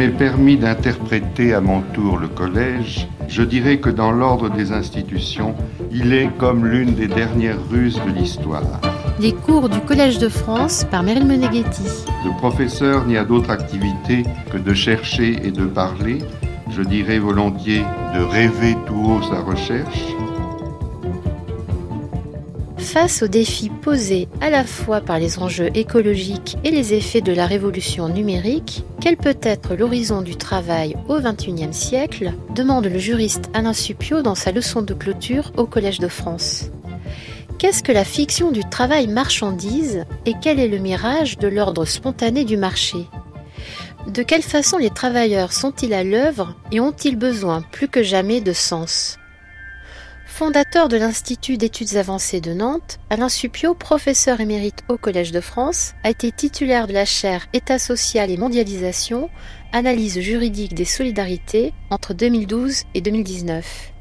m'est permis d'interpréter à mon tour le collège, je dirais que dans l'ordre des institutions, il est comme l'une des dernières ruses de l'histoire. Les cours du Collège de France par Meryl Meneghetti. Le professeur n'y a d'autre activité que de chercher et de parler, je dirais volontiers de rêver tout haut sa recherche, Face aux défis posés à la fois par les enjeux écologiques et les effets de la révolution numérique, quel peut être l'horizon du travail au XXIe siècle demande le juriste Alain Supio dans sa leçon de clôture au Collège de France. Qu'est-ce que la fiction du travail marchandise et quel est le mirage de l'ordre spontané du marché? De quelle façon les travailleurs sont-ils à l'œuvre et ont-ils besoin plus que jamais de sens? Fondateur de l'Institut d'études avancées de Nantes, Alain Supio, professeur émérite au Collège de France, a été titulaire de la chaire État social et mondialisation, analyse juridique des solidarités entre 2012 et 2019.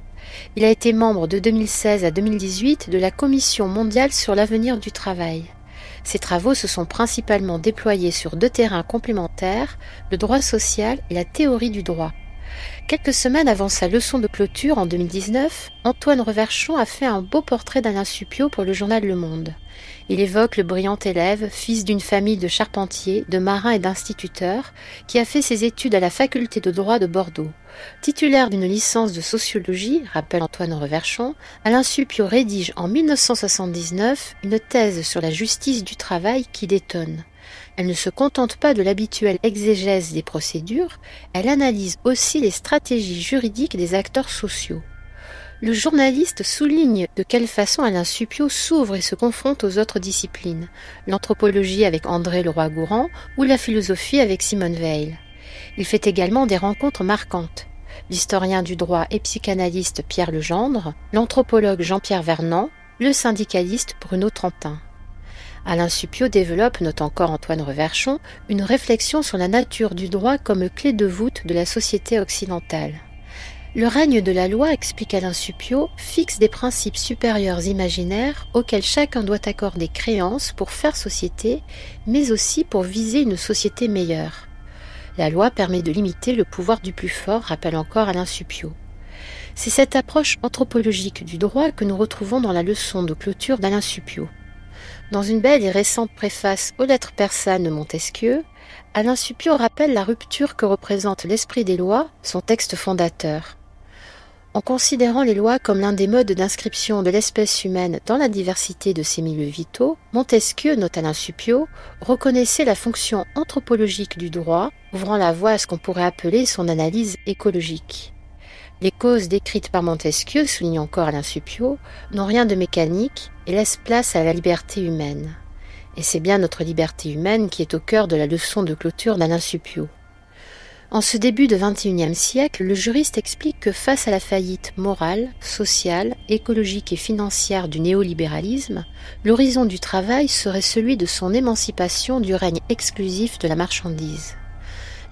Il a été membre de 2016 à 2018 de la Commission mondiale sur l'avenir du travail. Ses travaux se sont principalement déployés sur deux terrains complémentaires, le droit social et la théorie du droit. Quelques semaines avant sa leçon de clôture en 2019, Antoine Reverchon a fait un beau portrait d'Alain Supio pour le journal Le Monde. Il évoque le brillant élève, fils d'une famille de charpentiers, de marins et d'instituteurs, qui a fait ses études à la faculté de droit de Bordeaux. Titulaire d'une licence de sociologie, rappelle Antoine Reverchon, Alain Supio rédige en 1979 une thèse sur la justice du travail qui détonne. Elle ne se contente pas de l'habituelle exégèse des procédures, elle analyse aussi les stratégies juridiques des acteurs sociaux. Le journaliste souligne de quelle façon Alain Supio s'ouvre et se confronte aux autres disciplines, l'anthropologie avec André Leroy-Gourand ou la philosophie avec Simone Veil. Il fait également des rencontres marquantes. L'historien du droit et psychanalyste Pierre Legendre, l'anthropologue Jean-Pierre Vernant, le syndicaliste Bruno Trentin. Alain Supio développe, note encore Antoine Reverchon, une réflexion sur la nature du droit comme clé de voûte de la société occidentale. Le règne de la loi, explique Alain Supio, fixe des principes supérieurs imaginaires auxquels chacun doit accorder créance pour faire société, mais aussi pour viser une société meilleure. La loi permet de limiter le pouvoir du plus fort, rappelle encore Alain Supio. C'est cette approche anthropologique du droit que nous retrouvons dans la leçon de clôture d'Alain Supio. Dans une belle et récente préface aux lettres persanes de Montesquieu, Alain Supio rappelle la rupture que représente l'esprit des lois, son texte fondateur. En considérant les lois comme l'un des modes d'inscription de l'espèce humaine dans la diversité de ses milieux vitaux, Montesquieu, note Alain Supio, reconnaissait la fonction anthropologique du droit, ouvrant la voie à ce qu'on pourrait appeler son analyse écologique. Les causes décrites par Montesquieu, souligne encore Alain Supio, n'ont rien de mécanique et laissent place à la liberté humaine. Et c'est bien notre liberté humaine qui est au cœur de la leçon de clôture d'Alain Supio. En ce début de XXIe siècle, le juriste explique que face à la faillite morale, sociale, écologique et financière du néolibéralisme, l'horizon du travail serait celui de son émancipation du règne exclusif de la marchandise.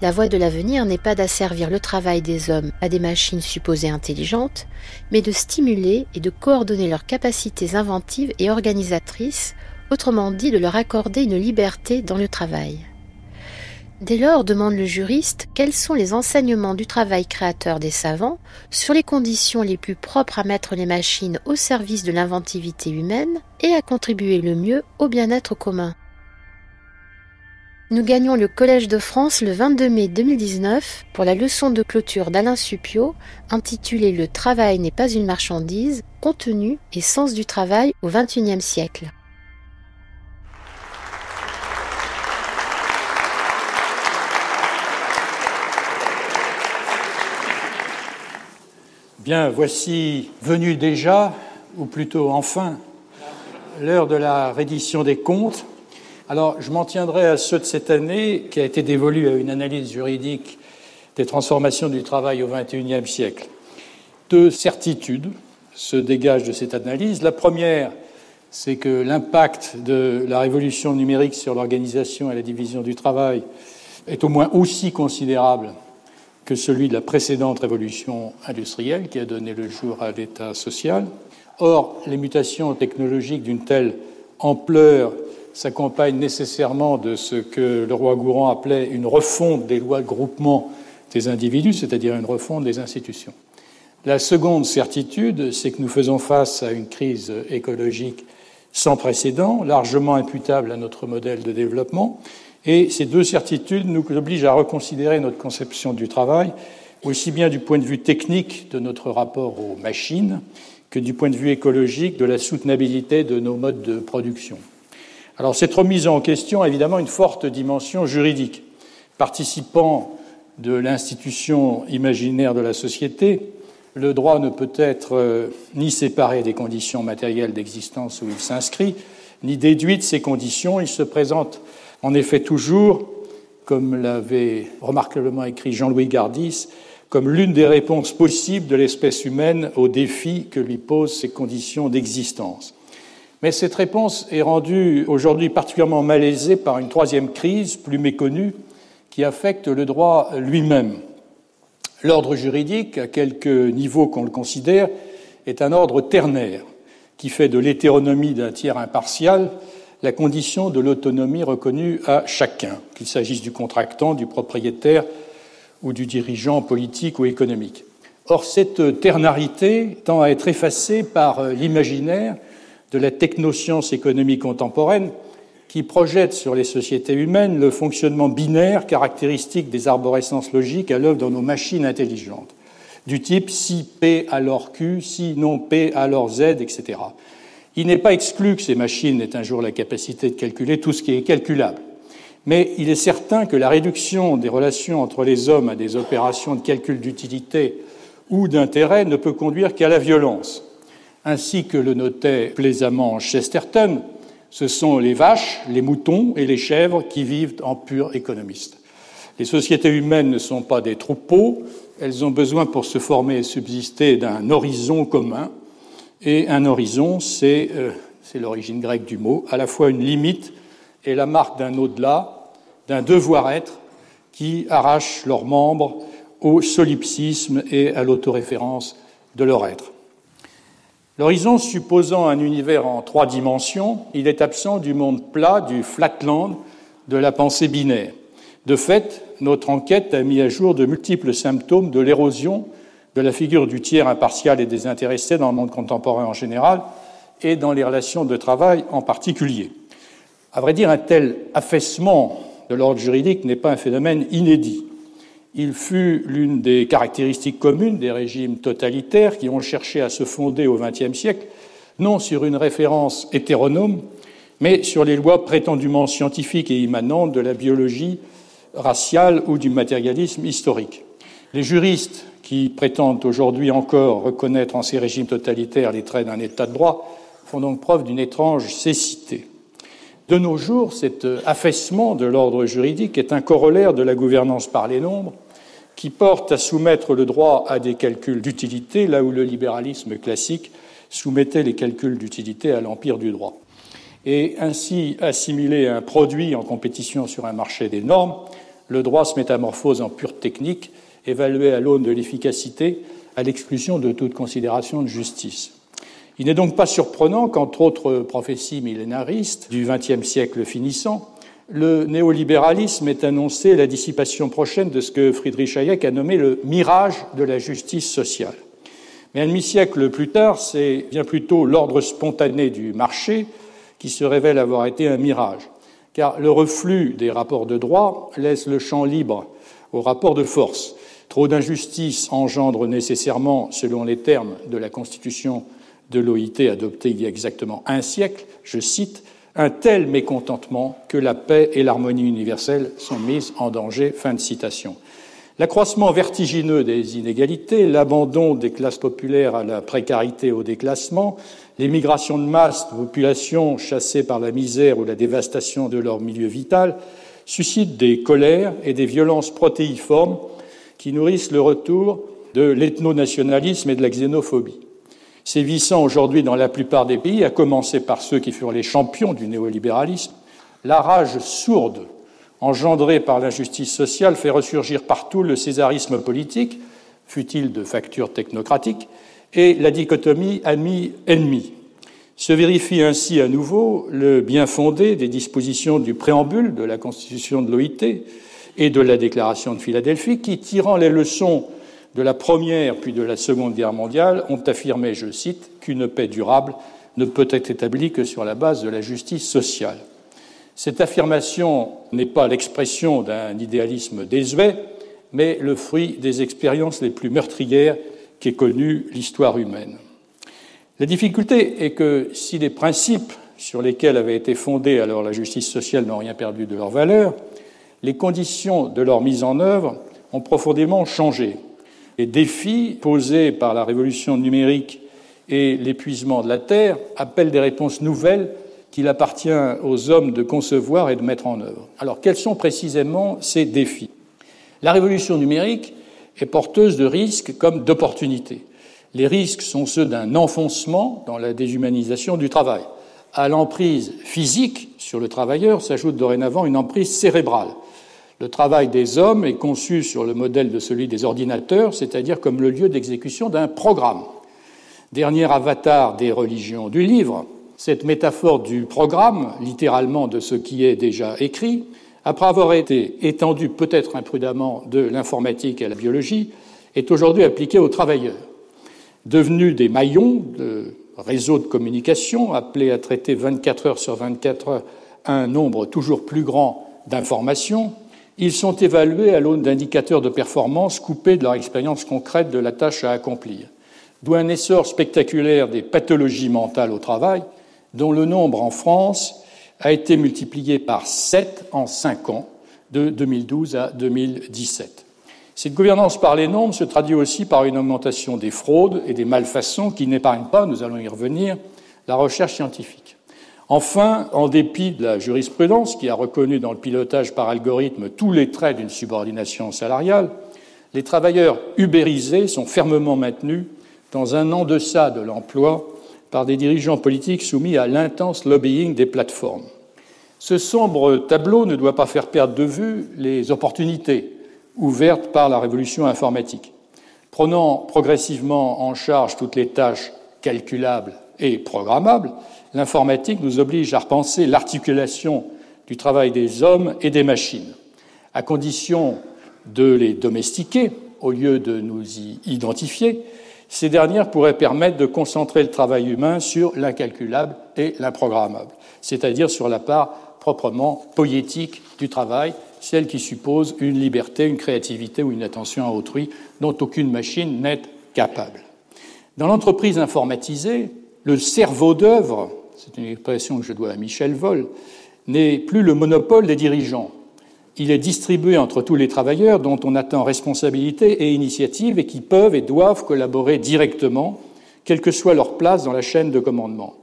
La voie de l'avenir n'est pas d'asservir le travail des hommes à des machines supposées intelligentes, mais de stimuler et de coordonner leurs capacités inventives et organisatrices, autrement dit de leur accorder une liberté dans le travail. Dès lors, demande le juriste, quels sont les enseignements du travail créateur des savants sur les conditions les plus propres à mettre les machines au service de l'inventivité humaine et à contribuer le mieux au bien-être commun? Nous gagnons le Collège de France le 22 mai 2019 pour la leçon de clôture d'Alain Supio intitulée Le travail n'est pas une marchandise, contenu et sens du travail au XXIe siècle. Bien, voici venu déjà, ou plutôt enfin, l'heure de la reddition des comptes. Alors, je m'en tiendrai à ceux de cette année qui a été dévolu à une analyse juridique des transformations du travail au XXIe siècle. Deux certitudes se dégagent de cette analyse. La première, c'est que l'impact de la révolution numérique sur l'organisation et la division du travail est au moins aussi considérable que celui de la précédente révolution industrielle qui a donné le jour à l'État social. Or, les mutations technologiques d'une telle ampleur s'accompagne nécessairement de ce que le roi Gourand appelait une refonte des lois de groupement des individus, c'est-à-dire une refonte des institutions. La seconde certitude, c'est que nous faisons face à une crise écologique sans précédent, largement imputable à notre modèle de développement, et ces deux certitudes nous obligent à reconsidérer notre conception du travail, aussi bien du point de vue technique de notre rapport aux machines que du point de vue écologique de la soutenabilité de nos modes de production. Alors cette remise en question a évidemment une forte dimension juridique. Participant de l'institution imaginaire de la société, le droit ne peut être euh, ni séparé des conditions matérielles d'existence où il s'inscrit, ni déduit de ces conditions. Il se présente en effet toujours, comme l'avait remarquablement écrit Jean-Louis Gardis, comme l'une des réponses possibles de l'espèce humaine aux défis que lui posent ces conditions d'existence. Mais cette réponse est rendue aujourd'hui particulièrement malaisée par une troisième crise, plus méconnue, qui affecte le droit lui-même. L'ordre juridique, à quelque niveau qu'on le considère, est un ordre ternaire qui fait de l'hétéronomie d'un tiers impartial la condition de l'autonomie reconnue à chacun, qu'il s'agisse du contractant, du propriétaire ou du dirigeant politique ou économique. Or, cette ternarité tend à être effacée par l'imaginaire de la technoscience économique contemporaine qui projette sur les sociétés humaines le fonctionnement binaire caractéristique des arborescences logiques à l'œuvre dans nos machines intelligentes, du type si P alors Q, si non P alors Z, etc. Il n'est pas exclu que ces machines aient un jour la capacité de calculer tout ce qui est calculable. Mais il est certain que la réduction des relations entre les hommes à des opérations de calcul d'utilité ou d'intérêt ne peut conduire qu'à la violence. Ainsi que le notait plaisamment Chesterton, ce sont les vaches, les moutons et les chèvres qui vivent en purs économistes. Les sociétés humaines ne sont pas des troupeaux, elles ont besoin pour se former et subsister d'un horizon commun. Et un horizon, euh, c'est l'origine grecque du mot, à la fois une limite et la marque d'un au-delà, d'un devoir-être qui arrache leurs membres au solipsisme et à l'autoréférence de leur être. L'horizon supposant un univers en trois dimensions, il est absent du monde plat, du flatland, de la pensée binaire. De fait, notre enquête a mis à jour de multiples symptômes de l'érosion de la figure du tiers impartial et désintéressé dans le monde contemporain en général et dans les relations de travail en particulier. À vrai dire, un tel affaissement de l'ordre juridique n'est pas un phénomène inédit il fut l'une des caractéristiques communes des régimes totalitaires qui ont cherché à se fonder au XXe siècle, non sur une référence hétéronome, mais sur les lois prétendument scientifiques et immanentes de la biologie raciale ou du matérialisme historique. Les juristes qui prétendent aujourd'hui encore reconnaître en ces régimes totalitaires les traits d'un État de droit font donc preuve d'une étrange cécité. De nos jours, cet affaissement de l'ordre juridique est un corollaire de la gouvernance par les nombres qui porte à soumettre le droit à des calculs d'utilité, là où le libéralisme classique soumettait les calculs d'utilité à l'empire du droit. Et ainsi assimiler un produit en compétition sur un marché des normes, le droit se métamorphose en pure technique, évalué à l'aune de l'efficacité, à l'exclusion de toute considération de justice. Il n'est donc pas surprenant qu'entre autres prophéties millénaristes du XXe siècle finissant, le néolibéralisme ait annoncé la dissipation prochaine de ce que Friedrich Hayek a nommé le mirage de la justice sociale. Mais un demi-siècle plus tard, c'est bien plutôt l'ordre spontané du marché qui se révèle avoir été un mirage, car le reflux des rapports de droit laisse le champ libre aux rapports de force. Trop d'injustice engendre nécessairement, selon les termes de la Constitution de l'OIT adopté il y a exactement un siècle, je cite, un tel mécontentement que la paix et l'harmonie universelle sont mises en danger. Fin de citation. L'accroissement vertigineux des inégalités, l'abandon des classes populaires à la précarité au déclassement, l'émigration de masse de populations chassées par la misère ou la dévastation de leur milieu vital suscitent des colères et des violences protéiformes qui nourrissent le retour de l'ethnonationalisme et de la xénophobie sévissant aujourd'hui dans la plupart des pays, à commencer par ceux qui furent les champions du néolibéralisme, la rage sourde engendrée par l'injustice sociale fait ressurgir partout le césarisme politique, fut-il de facture technocratique, et la dichotomie ami-ennemi. Se vérifie ainsi à nouveau le bien fondé des dispositions du préambule de la Constitution de l'OIT et de la Déclaration de Philadelphie qui, tirant les leçons de la Première puis de la Seconde Guerre mondiale, ont affirmé, je cite, qu'une paix durable ne peut être établie que sur la base de la justice sociale. Cette affirmation n'est pas l'expression d'un idéalisme désuet, mais le fruit des expériences les plus meurtrières qu'ait connues l'histoire humaine. La difficulté est que si les principes sur lesquels avait été fondée alors la justice sociale n'ont rien perdu de leur valeur, les conditions de leur mise en œuvre ont profondément changé. Les défis posés par la révolution numérique et l'épuisement de la Terre appellent des réponses nouvelles qu'il appartient aux hommes de concevoir et de mettre en œuvre. Alors, quels sont précisément ces défis? La révolution numérique est porteuse de risques comme d'opportunités. Les risques sont ceux d'un enfoncement dans la déshumanisation du travail. À l'emprise physique sur le travailleur s'ajoute dorénavant une emprise cérébrale. Le travail des hommes est conçu sur le modèle de celui des ordinateurs, c'est-à-dire comme le lieu d'exécution d'un programme. Dernier avatar des religions du livre, cette métaphore du programme, littéralement de ce qui est déjà écrit, après avoir été étendue peut-être imprudemment de l'informatique à la biologie, est aujourd'hui appliquée aux travailleurs devenus des maillons de réseaux de communication, appelés à traiter 24 heures sur 24 heures un nombre toujours plus grand d'informations, ils sont évalués à l'aune d'indicateurs de performance coupés de leur expérience concrète de la tâche à accomplir. D'où un essor spectaculaire des pathologies mentales au travail, dont le nombre en France a été multiplié par 7 en 5 ans, de 2012 à 2017. Cette gouvernance par les normes se traduit aussi par une augmentation des fraudes et des malfaçons qui n'épargnent pas, nous allons y revenir, la recherche scientifique. Enfin, en dépit de la jurisprudence qui a reconnu dans le pilotage par algorithme tous les traits d'une subordination salariale, les travailleurs ubérisés sont fermement maintenus dans un en-deçà de l'emploi par des dirigeants politiques soumis à l'intense lobbying des plateformes. Ce sombre tableau ne doit pas faire perdre de vue les opportunités ouverte par la révolution informatique. Prenant progressivement en charge toutes les tâches calculables et programmables, l'informatique nous oblige à repenser l'articulation du travail des hommes et des machines, à condition de les domestiquer au lieu de nous y identifier. Ces dernières pourraient permettre de concentrer le travail humain sur l'incalculable et l'improgrammable, c'est-à-dire sur la part proprement poétique du travail celle qui suppose une liberté, une créativité ou une attention à autrui dont aucune machine n'est capable. Dans l'entreprise informatisée, le cerveau d'œuvre, c'est une expression que je dois à Michel Vol, n'est plus le monopole des dirigeants. Il est distribué entre tous les travailleurs dont on attend responsabilité et initiative et qui peuvent et doivent collaborer directement, quelle que soit leur place dans la chaîne de commandement.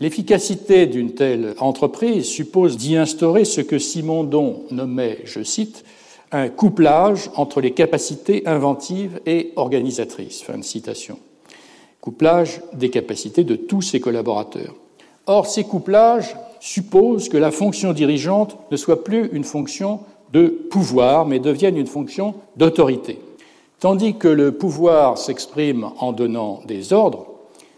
L'efficacité d'une telle entreprise suppose d'y instaurer ce que Simondon nommait, je cite, un couplage entre les capacités inventives et organisatrices. Fin de citation. Couplage des capacités de tous ses collaborateurs. Or, ces couplages supposent que la fonction dirigeante ne soit plus une fonction de pouvoir, mais devienne une fonction d'autorité. Tandis que le pouvoir s'exprime en donnant des ordres,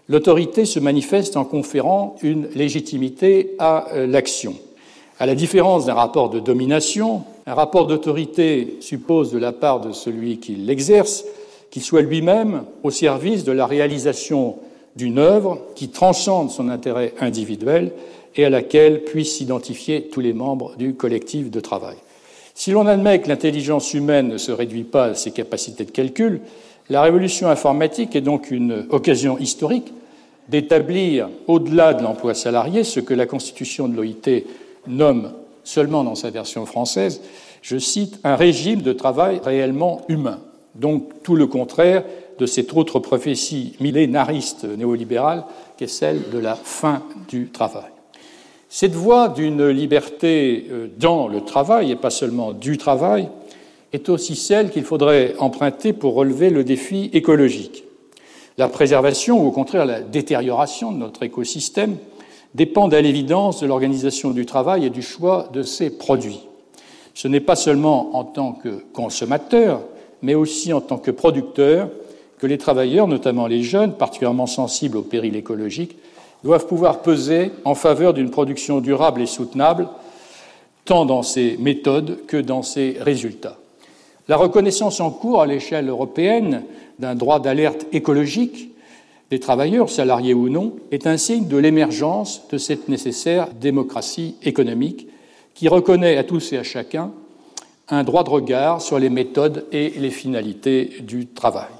l'autorité se manifeste en conférant une légitimité à euh, l'action. À la différence d'un rapport de domination, un rapport d'autorité suppose de la part de celui qui l'exerce qu'il soit lui-même au service de la réalisation d'une œuvre qui transcende son intérêt individuel et à laquelle puissent s'identifier tous les membres du collectif de travail. Si l'on admet que l'intelligence humaine ne se réduit pas à ses capacités de calcul, la révolution informatique est donc une occasion historique d'établir, au-delà de l'emploi salarié, ce que la Constitution de l'OIT nomme seulement dans sa version française, je cite, un régime de travail réellement humain. Donc tout le contraire de cette autre prophétie millénariste néolibérale qu'est celle de la fin du travail. Cette voie d'une liberté euh, dans le travail, et pas seulement du travail, est aussi celle qu'il faudrait emprunter pour relever le défi écologique. La préservation, ou au contraire la détérioration de notre écosystème, dépendent à l'évidence de l'organisation du travail et du choix de ses produits. Ce n'est pas seulement en tant que consommateurs, mais aussi en tant que producteurs, que les travailleurs, notamment les jeunes, particulièrement sensibles au péril écologique, doivent pouvoir peser en faveur d'une production durable et soutenable, tant dans ses méthodes que dans ses résultats. La reconnaissance en cours à l'échelle européenne d'un droit d'alerte écologique des travailleurs, salariés ou non, est un signe de l'émergence de cette nécessaire démocratie économique qui reconnaît à tous et à chacun un droit de regard sur les méthodes et les finalités du travail.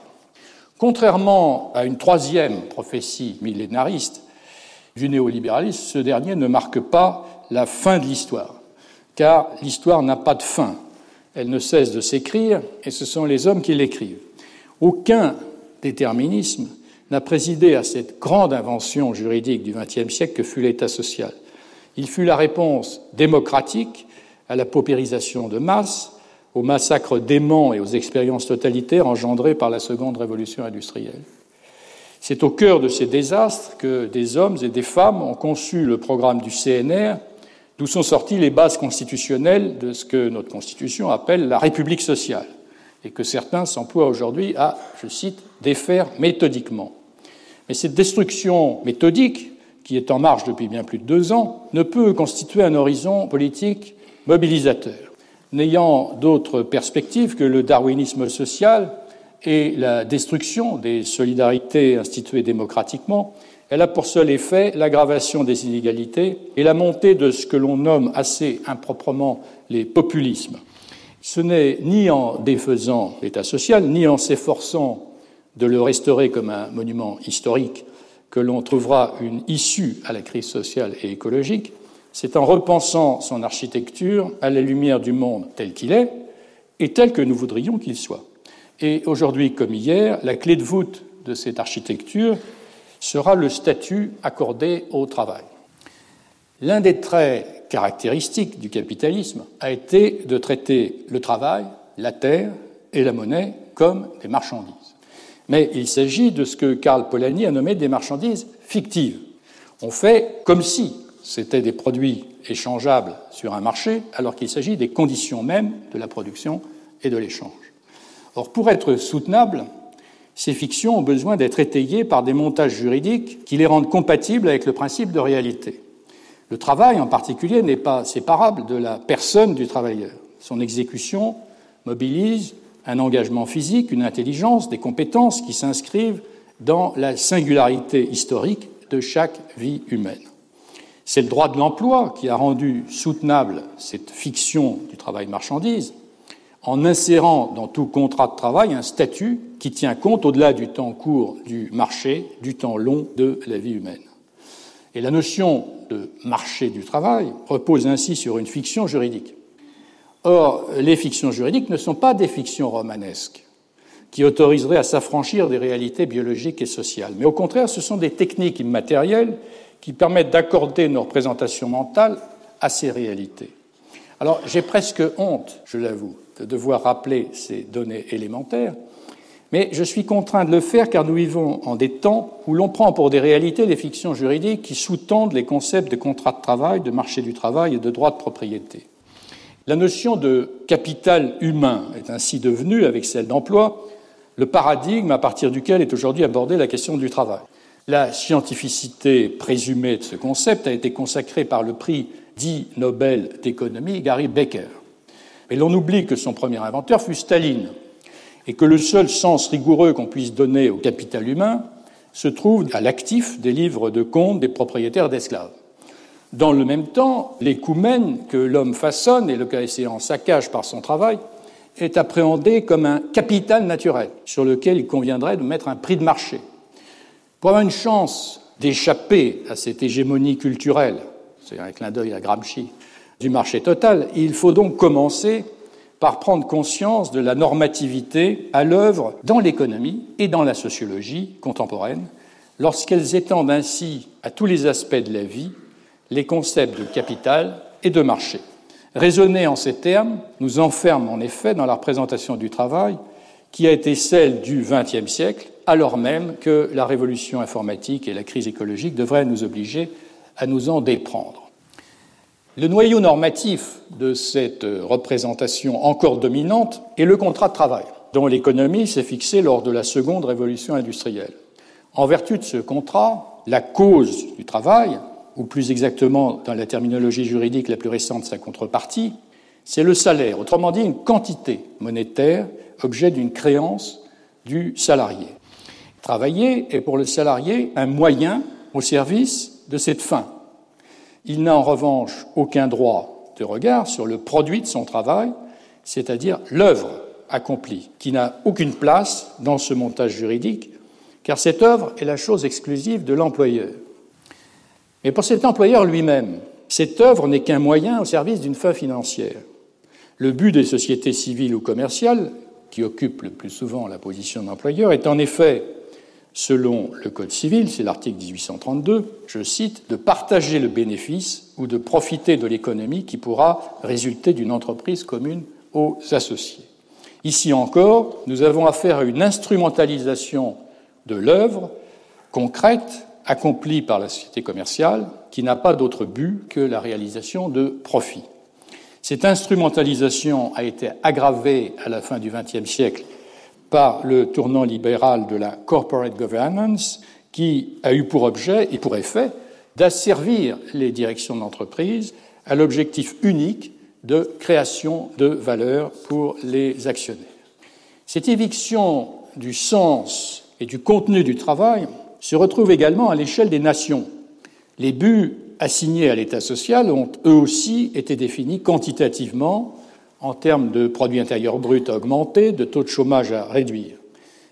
Contrairement à une troisième prophétie millénariste du néolibéralisme, ce dernier ne marque pas la fin de l'histoire, car l'histoire n'a pas de fin. Elle ne cesse de s'écrire et ce sont les hommes qui l'écrivent. Aucun déterminisme n'a présidé à cette grande invention juridique du XXe siècle que fut l'État social. Il fut la réponse démocratique à la paupérisation de masse, aux massacres déments et aux expériences totalitaires engendrées par la seconde révolution industrielle. C'est au cœur de ces désastres que des hommes et des femmes ont conçu le programme du CNR, d'où sont sorties les bases constitutionnelles de ce que notre Constitution appelle la République sociale, et que certains s'emploient aujourd'hui à, je cite, défaire méthodiquement. Mais cette destruction méthodique, qui est en marche depuis bien plus de deux ans, ne peut constituer un horizon politique mobilisateur. N'ayant d'autre perspective que le darwinisme social et la destruction des solidarités instituées démocratiquement, elle a pour seul effet l'aggravation des inégalités et la montée de ce que l'on nomme assez improprement les populismes. Ce n'est ni en défaisant l'État social, ni en s'efforçant de le restaurer comme un monument historique que l'on trouvera une issue à la crise sociale et écologique, c'est en repensant son architecture à la lumière du monde tel qu'il est et tel que nous voudrions qu'il soit. Et aujourd'hui comme hier, la clé de voûte de cette architecture sera le statut accordé au travail. L'un des traits caractéristiques du capitalisme a été de traiter le travail, la terre et la monnaie comme des marchandises. Mais il s'agit de ce que Karl Polanyi a nommé des marchandises fictives. On fait comme si c'était des produits échangeables sur un marché, alors qu'il s'agit des conditions mêmes de la production et de l'échange. Or, pour être soutenables, ces fictions ont besoin d'être étayées par des montages juridiques qui les rendent compatibles avec le principe de réalité. Le travail, en particulier, n'est pas séparable de la personne du travailleur. Son exécution mobilise un engagement physique, une intelligence, des compétences qui s'inscrivent dans la singularité historique de chaque vie humaine. C'est le droit de l'emploi qui a rendu soutenable cette fiction du travail marchandise en insérant dans tout contrat de travail un statut qui tient compte, au-delà du temps court du marché, du temps long de la vie humaine. Et la notion de marché du travail repose ainsi sur une fiction juridique. Or, les fictions juridiques ne sont pas des fictions romanesques qui autoriseraient à s'affranchir des réalités biologiques et sociales, mais au contraire, ce sont des techniques immatérielles qui permettent d'accorder nos représentations mentales à ces réalités. Alors, j'ai presque honte, je l'avoue, de devoir rappeler ces données élémentaires, mais je suis contraint de le faire car nous vivons en des temps où l'on prend pour des réalités les fictions juridiques qui sous-tendent les concepts de contrat de travail, de marché du travail et de droit de propriété. La notion de capital humain est ainsi devenue, avec celle d'emploi, le paradigme à partir duquel est aujourd'hui abordée la question du travail. La scientificité présumée de ce concept a été consacrée par le prix dit Nobel d'économie Gary Becker. Mais l'on oublie que son premier inventeur fut Staline et que le seul sens rigoureux qu'on puisse donner au capital humain se trouve à l'actif des livres de comptes des propriétaires d'esclaves. Dans le même temps, l'écoumène que l'homme façonne et le cas échéant saccage par son travail est appréhendé comme un capital naturel sur lequel il conviendrait de mettre un prix de marché. Pour avoir une chance d'échapper à cette hégémonie culturelle, c'est un clin d'œil à Gramsci, du marché total, il faut donc commencer par prendre conscience de la normativité à l'œuvre dans l'économie et dans la sociologie contemporaine, lorsqu'elles étendent ainsi à tous les aspects de la vie les concepts de capital et de marché. Raisonner en ces termes nous enferme en effet dans la représentation du travail qui a été celle du XXe siècle, alors même que la révolution informatique et la crise écologique devraient nous obliger à nous en déprendre. Le noyau normatif de cette représentation encore dominante est le contrat de travail, dont l'économie s'est fixée lors de la seconde révolution industrielle. En vertu de ce contrat, la cause du travail, ou plus exactement dans la terminologie juridique la plus récente, sa contrepartie, c'est le salaire, autrement dit une quantité monétaire, objet d'une créance du salarié. Travailler est pour le salarié un moyen au service de cette fin. Il n'a en revanche aucun droit de regard sur le produit de son travail, c'est-à-dire l'œuvre accomplie, qui n'a aucune place dans ce montage juridique, car cette œuvre est la chose exclusive de l'employeur. Mais pour cet employeur lui-même, cette œuvre n'est qu'un moyen au service d'une fin financière. Le but des sociétés civiles ou commerciales, qui occupent le plus souvent la position d'employeur, est en effet, selon le Code civil, c'est l'article 1832, je cite, de partager le bénéfice ou de profiter de l'économie qui pourra résulter d'une entreprise commune aux associés. Ici encore, nous avons affaire à une instrumentalisation de l'œuvre concrète accomplie par la société commerciale qui n'a pas d'autre but que la réalisation de profits. Cette instrumentalisation a été aggravée à la fin du XXe siècle par le tournant libéral de la corporate governance qui a eu pour objet et pour effet d'asservir les directions d'entreprise à l'objectif unique de création de valeur pour les actionnaires. Cette éviction du sens et du contenu du travail se retrouve également à l'échelle des nations. Les buts assignés à l'État social ont eux aussi été définis quantitativement en termes de produit intérieur brut à augmenter, de taux de chômage à réduire.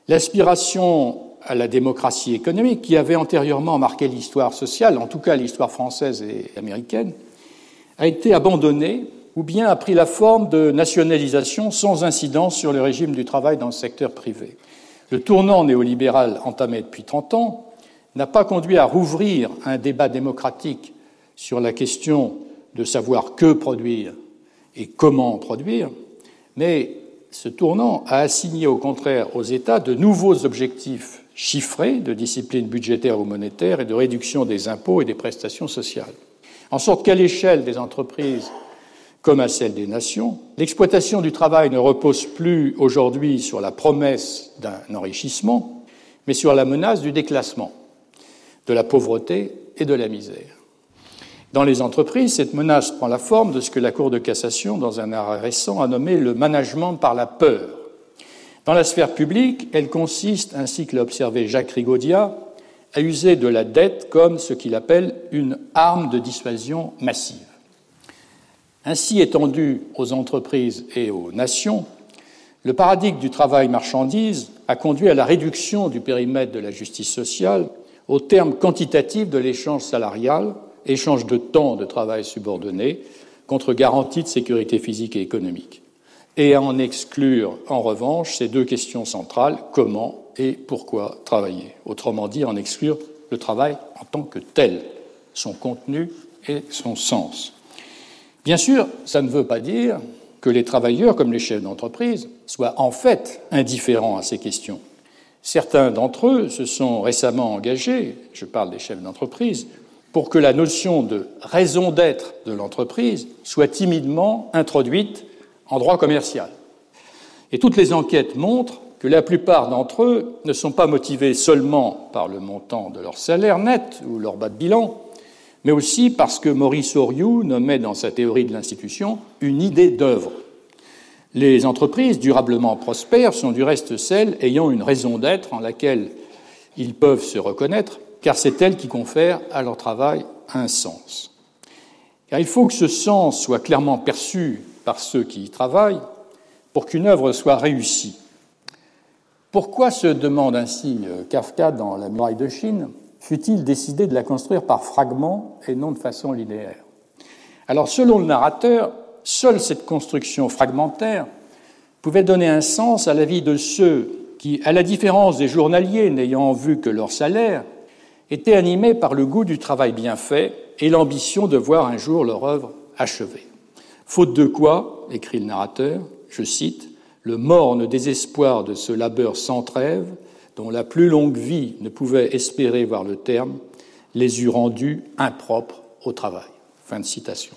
L'aspiration à la démocratie économique, qui avait antérieurement marqué l'histoire sociale, en tout cas l'histoire française et américaine, a été abandonnée ou bien a pris la forme de nationalisation sans incidence sur le régime du travail dans le secteur privé. Le tournant néolibéral entamé depuis 30 ans n'a pas conduit à rouvrir un débat démocratique sur la question de savoir que produire et comment produire, mais ce tournant a assigné au contraire aux États de nouveaux objectifs chiffrés de discipline budgétaire ou monétaire et de réduction des impôts et des prestations sociales. En sorte qu'à l'échelle des entreprises comme à celle des nations. L'exploitation du travail ne repose plus aujourd'hui sur la promesse d'un enrichissement, mais sur la menace du déclassement, de la pauvreté et de la misère. Dans les entreprises, cette menace prend la forme de ce que la Cour de cassation, dans un arrêt récent, a nommé le management par la peur. Dans la sphère publique, elle consiste, ainsi que l'a observé Jacques Rigaudia, à user de la dette comme ce qu'il appelle une arme de dissuasion massive. Ainsi étendu aux entreprises et aux nations, le paradigme du travail marchandise a conduit à la réduction du périmètre de la justice sociale au terme quantitatif de l'échange salarial, échange de temps de travail subordonné, contre garantie de sécurité physique et économique, et en exclure en revanche ces deux questions centrales, comment et pourquoi travailler. Autrement dit, en exclure le travail en tant que tel, son contenu et son sens. Bien sûr, ça ne veut pas dire que les travailleurs, comme les chefs d'entreprise, soient en fait indifférents à ces questions. Certains d'entre eux se sont récemment engagés, je parle des chefs d'entreprise, pour que la notion de raison d'être de l'entreprise soit timidement introduite en droit commercial. Et toutes les enquêtes montrent que la plupart d'entre eux ne sont pas motivés seulement par le montant de leur salaire net ou leur bas de bilan, mais aussi parce que Maurice Oriou nommait dans sa théorie de l'institution une idée d'œuvre. Les entreprises durablement prospères sont du reste celles ayant une raison d'être en laquelle ils peuvent se reconnaître, car c'est elles qui confèrent à leur travail un sens. Car il faut que ce sens soit clairement perçu par ceux qui y travaillent pour qu'une œuvre soit réussie. Pourquoi se demande ainsi Kafka dans La muraille de Chine fut-il décidé de la construire par fragments et non de façon linéaire? Alors, selon le narrateur, seule cette construction fragmentaire pouvait donner un sens à la vie de ceux qui, à la différence des journaliers n'ayant vu que leur salaire, étaient animés par le goût du travail bien fait et l'ambition de voir un jour leur œuvre achevée. Faute de quoi, écrit le narrateur, je cite, le morne désespoir de ce labeur sans trêve dont la plus longue vie ne pouvait espérer voir le terme, les eût rendus impropres au travail. Fin de citation.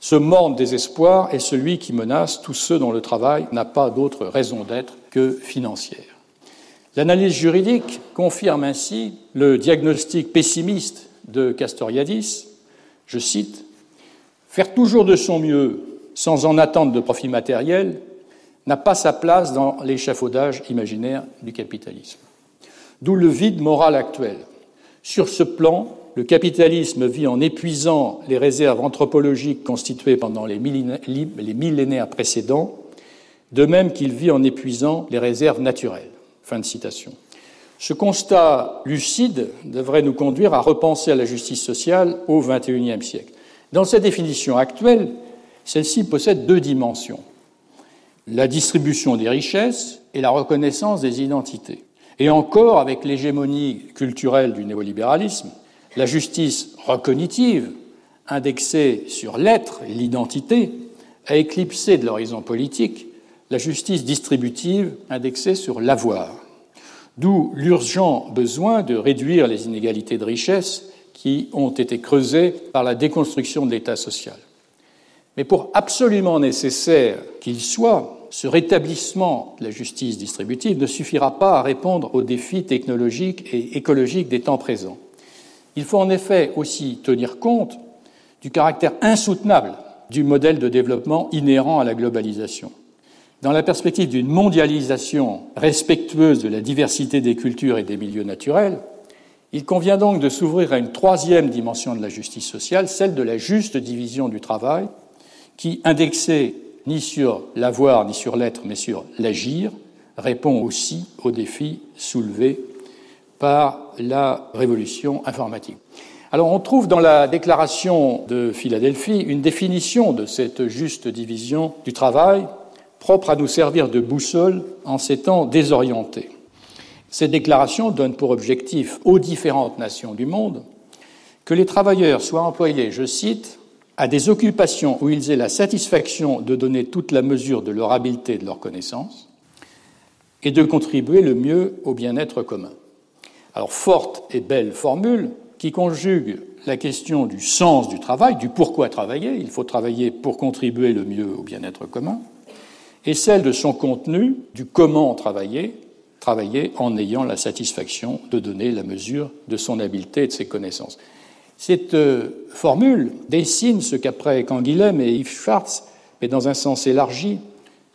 Ce morne désespoir est celui qui menace tous ceux dont le travail n'a pas d'autre raison d'être que financière. L'analyse juridique confirme ainsi le diagnostic pessimiste de Castoriadis, je cite, Faire toujours de son mieux sans en attendre de profit matériel n'a pas sa place dans l'échafaudage imaginaire du capitalisme. D'où le vide moral actuel. Sur ce plan, le capitalisme vit en épuisant les réserves anthropologiques constituées pendant les millénaires précédents, de même qu'il vit en épuisant les réserves naturelles. Fin de citation. Ce constat lucide devrait nous conduire à repenser à la justice sociale au XXIe siècle. Dans sa définition actuelle, celle-ci possède deux dimensions la distribution des richesses et la reconnaissance des identités. Et encore, avec l'hégémonie culturelle du néolibéralisme, la justice recognitive, indexée sur l'être et l'identité, a éclipsé de l'horizon politique la justice distributive, indexée sur l'avoir. D'où l'urgent besoin de réduire les inégalités de richesse qui ont été creusées par la déconstruction de l'État social. Mais pour absolument nécessaire qu'il soit, ce rétablissement de la justice distributive ne suffira pas à répondre aux défis technologiques et écologiques des temps présents. Il faut en effet aussi tenir compte du caractère insoutenable du modèle de développement inhérent à la globalisation. Dans la perspective d'une mondialisation respectueuse de la diversité des cultures et des milieux naturels, il convient donc de s'ouvrir à une troisième dimension de la justice sociale, celle de la juste division du travail, qui, indexée ni sur l'avoir ni sur l'être, mais sur l'agir, répond aussi aux défis soulevés par la révolution informatique. Alors on trouve dans la déclaration de Philadelphie une définition de cette juste division du travail propre à nous servir de boussole en ces temps désorientés. Cette déclaration donne pour objectif aux différentes nations du monde que les travailleurs soient employés, je cite, à des occupations où ils aient la satisfaction de donner toute la mesure de leur habileté et de leur connaissance, et de contribuer le mieux au bien-être commun. Alors, forte et belle formule qui conjugue la question du sens du travail, du pourquoi travailler, il faut travailler pour contribuer le mieux au bien-être commun, et celle de son contenu, du comment travailler, travailler en ayant la satisfaction de donner la mesure de son habileté et de ses connaissances. Cette euh, formule dessine ce qu'après Canguilhem et Yves Schwartz, mais dans un sens élargi,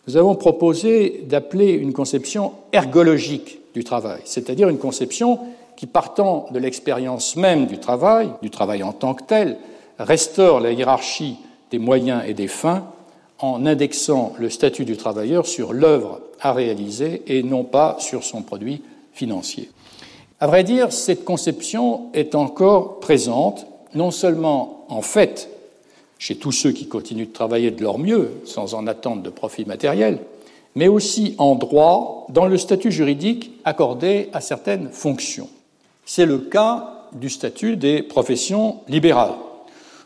nous avons proposé d'appeler une conception ergologique du travail, c'est-à-dire une conception qui, partant de l'expérience même du travail, du travail en tant que tel, restaure la hiérarchie des moyens et des fins en indexant le statut du travailleur sur l'œuvre à réaliser et non pas sur son produit financier. À vrai dire, cette conception est encore présente, non seulement en fait chez tous ceux qui continuent de travailler de leur mieux sans en attendre de profit matériel, mais aussi en droit dans le statut juridique accordé à certaines fonctions. C'est le cas du statut des professions libérales,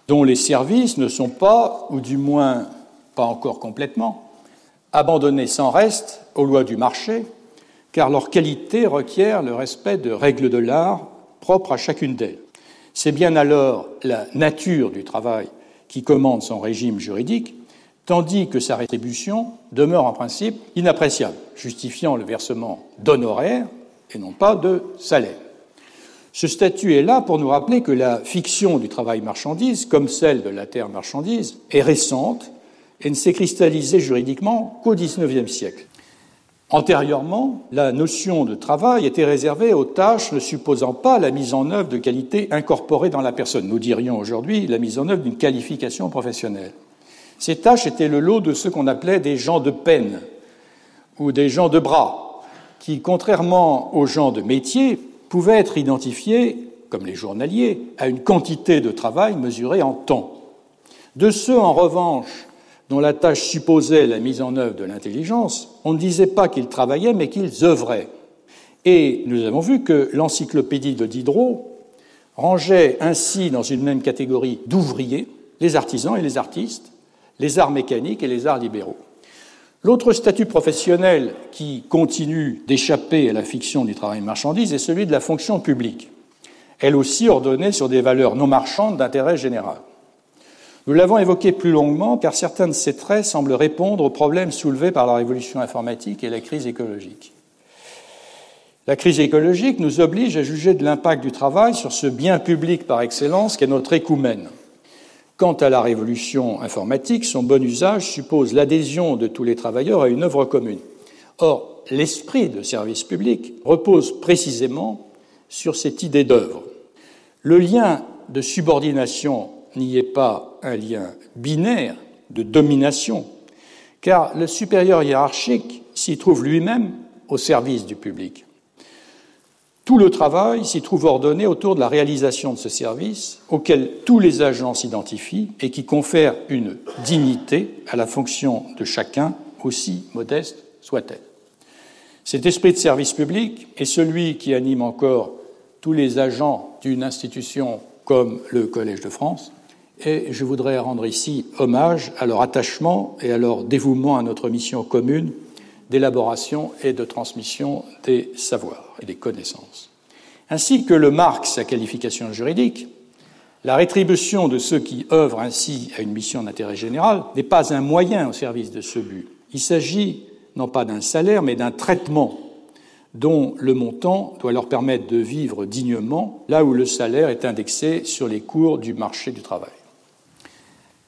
dont les services ne sont pas, ou du moins pas encore complètement, abandonnés sans reste aux lois du marché car leur qualité requiert le respect de règles de l'art propres à chacune d'elles. C'est bien alors la nature du travail qui commande son régime juridique, tandis que sa rétribution demeure en principe inappréciable, justifiant le versement d'honoraires et non pas de salaire. Ce statut est là pour nous rappeler que la fiction du travail marchandise, comme celle de la terre marchandise, est récente et ne s'est cristallisée juridiquement qu'au XIXe siècle. Antérieurement, la notion de travail était réservée aux tâches ne supposant pas la mise en œuvre de qualités incorporées dans la personne. Nous dirions aujourd'hui la mise en œuvre d'une qualification professionnelle. Ces tâches étaient le lot de ceux qu'on appelait des gens de peine ou des gens de bras, qui, contrairement aux gens de métier, pouvaient être identifiés, comme les journaliers, à une quantité de travail mesurée en temps. De ceux, en revanche, dont la tâche supposait la mise en œuvre de l'intelligence, on ne disait pas qu'ils travaillaient, mais qu'ils œuvraient. Et nous avons vu que l'encyclopédie de Diderot rangeait ainsi dans une même catégorie d'ouvriers les artisans et les artistes, les arts mécaniques et les arts libéraux. L'autre statut professionnel qui continue d'échapper à la fiction du travail marchandise est celui de la fonction publique, elle aussi ordonnée sur des valeurs non marchandes d'intérêt général. Nous l'avons évoqué plus longuement car certains de ces traits semblent répondre aux problèmes soulevés par la révolution informatique et la crise écologique. La crise écologique nous oblige à juger de l'impact du travail sur ce bien public par excellence qu'est notre écoumène. Quant à la révolution informatique, son bon usage suppose l'adhésion de tous les travailleurs à une œuvre commune. Or, l'esprit de service public repose précisément sur cette idée d'œuvre. Le lien de subordination n'y est pas un lien binaire de domination, car le supérieur hiérarchique s'y trouve lui-même au service du public. Tout le travail s'y trouve ordonné autour de la réalisation de ce service auquel tous les agents s'identifient et qui confère une dignité à la fonction de chacun, aussi modeste soit-elle. Cet esprit de service public est celui qui anime encore tous les agents d'une institution comme le Collège de France, et je voudrais rendre ici hommage à leur attachement et à leur dévouement à notre mission commune d'élaboration et de transmission des savoirs et des connaissances. Ainsi que le marque sa qualification juridique, la rétribution de ceux qui œuvrent ainsi à une mission d'intérêt général n'est pas un moyen au service de ce but. Il s'agit non pas d'un salaire, mais d'un traitement dont le montant doit leur permettre de vivre dignement, là où le salaire est indexé sur les cours du marché du travail.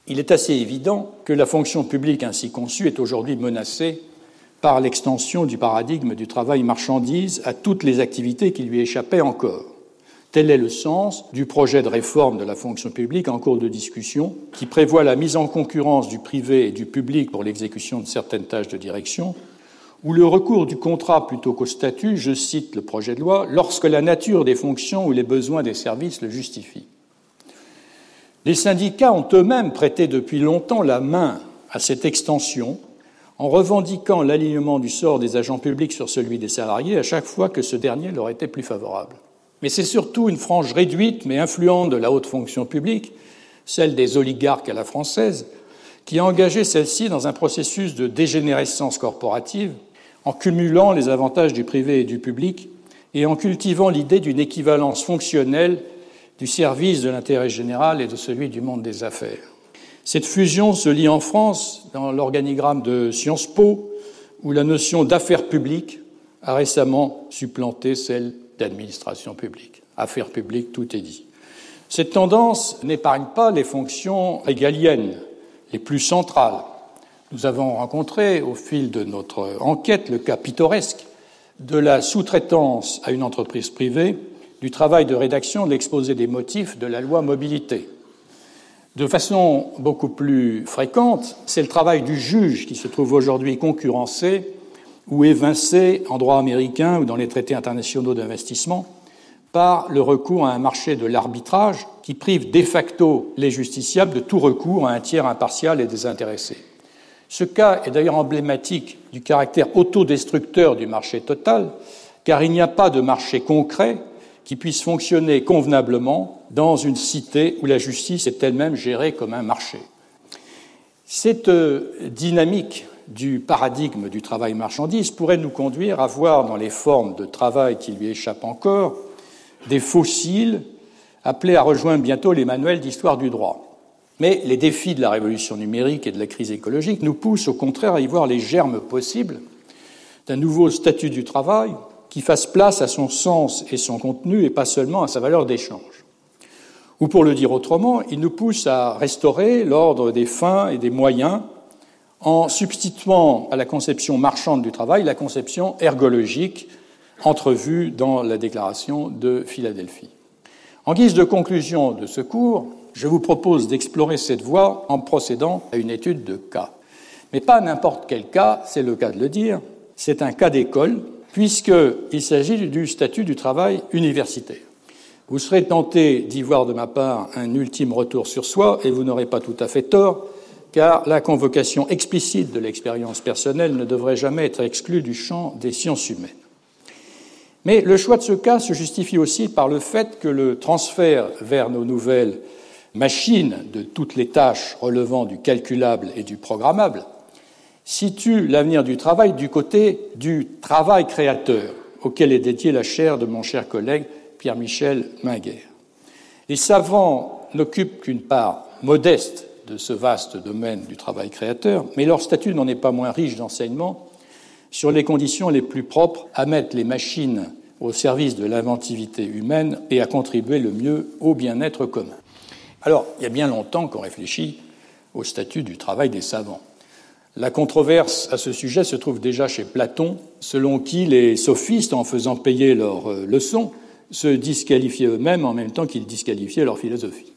Il est assez évident que la fonction publique ainsi conçue est aujourd'hui menacée par l'extension du paradigme du travail marchandise à toutes les activités qui lui échappaient encore. Tel est le sens du projet de réforme de la fonction publique en cours de discussion, qui prévoit la mise en concurrence du privé et du public pour l'exécution de certaines tâches de direction, ou le recours du contrat plutôt qu'au statut, je cite le projet de loi, lorsque la nature des fonctions ou les besoins des services le justifient. Les syndicats ont eux-mêmes prêté depuis longtemps la main à cette extension en revendiquant l'alignement du sort des agents publics sur celui des salariés à chaque fois que ce dernier leur était plus favorable. Mais c'est surtout une frange réduite mais influente de la haute fonction publique, celle des oligarques à la française, qui a engagé celle-ci dans un processus de dégénérescence corporative en cumulant les avantages du privé et du public et en cultivant l'idée d'une équivalence fonctionnelle du service de l'intérêt général et de celui du monde des affaires. Cette fusion se lie en France dans l'organigramme de Sciences Po, où la notion d'affaires publiques a récemment supplanté celle d'administration publique. Affaires publiques, tout est dit. Cette tendance n'épargne pas les fonctions régaliennes, les plus centrales. Nous avons rencontré au fil de notre enquête le cas pittoresque de la sous-traitance à une entreprise privée du travail de rédaction de l'exposé des motifs de la loi mobilité. De façon beaucoup plus fréquente, c'est le travail du juge qui se trouve aujourd'hui concurrencé ou évincé en droit américain ou dans les traités internationaux d'investissement par le recours à un marché de l'arbitrage qui prive de facto les justiciables de tout recours à un tiers impartial et désintéressé. Ce cas est d'ailleurs emblématique du caractère autodestructeur du marché total, car il n'y a pas de marché concret qui puisse fonctionner convenablement dans une cité où la justice est elle-même gérée comme un marché. Cette euh, dynamique du paradigme du travail marchandise pourrait nous conduire à voir dans les formes de travail qui lui échappent encore des fossiles appelés à rejoindre bientôt les manuels d'histoire du droit. Mais les défis de la révolution numérique et de la crise écologique nous poussent au contraire à y voir les germes possibles d'un nouveau statut du travail qui fasse place à son sens et son contenu et pas seulement à sa valeur d'échange. Ou pour le dire autrement, il nous pousse à restaurer l'ordre des fins et des moyens en substituant à la conception marchande du travail la conception ergologique entrevue dans la déclaration de Philadelphie. En guise de conclusion de ce cours, je vous propose d'explorer cette voie en procédant à une étude de cas. Mais pas n'importe quel cas, c'est le cas de le dire, c'est un cas d'école puisqu'il s'agit du statut du travail universitaire. Vous serez tenté d'y voir de ma part un ultime retour sur soi, et vous n'aurez pas tout à fait tort, car la convocation explicite de l'expérience personnelle ne devrait jamais être exclue du champ des sciences humaines. Mais le choix de ce cas se justifie aussi par le fait que le transfert vers nos nouvelles machines de toutes les tâches relevant du calculable et du programmable situe l'avenir du travail du côté du travail créateur, auquel est dédiée la chaire de mon cher collègue Pierre-Michel Minguer. Les savants n'occupent qu'une part modeste de ce vaste domaine du travail créateur, mais leur statut n'en est pas moins riche d'enseignements sur les conditions les plus propres à mettre les machines au service de l'inventivité humaine et à contribuer le mieux au bien-être commun. Alors, il y a bien longtemps qu'on réfléchit au statut du travail des savants. La controverse à ce sujet se trouve déjà chez Platon, selon qui les sophistes, en faisant payer leurs euh, leçons, se disqualifiaient eux-mêmes en même temps qu'ils disqualifiaient leur philosophie.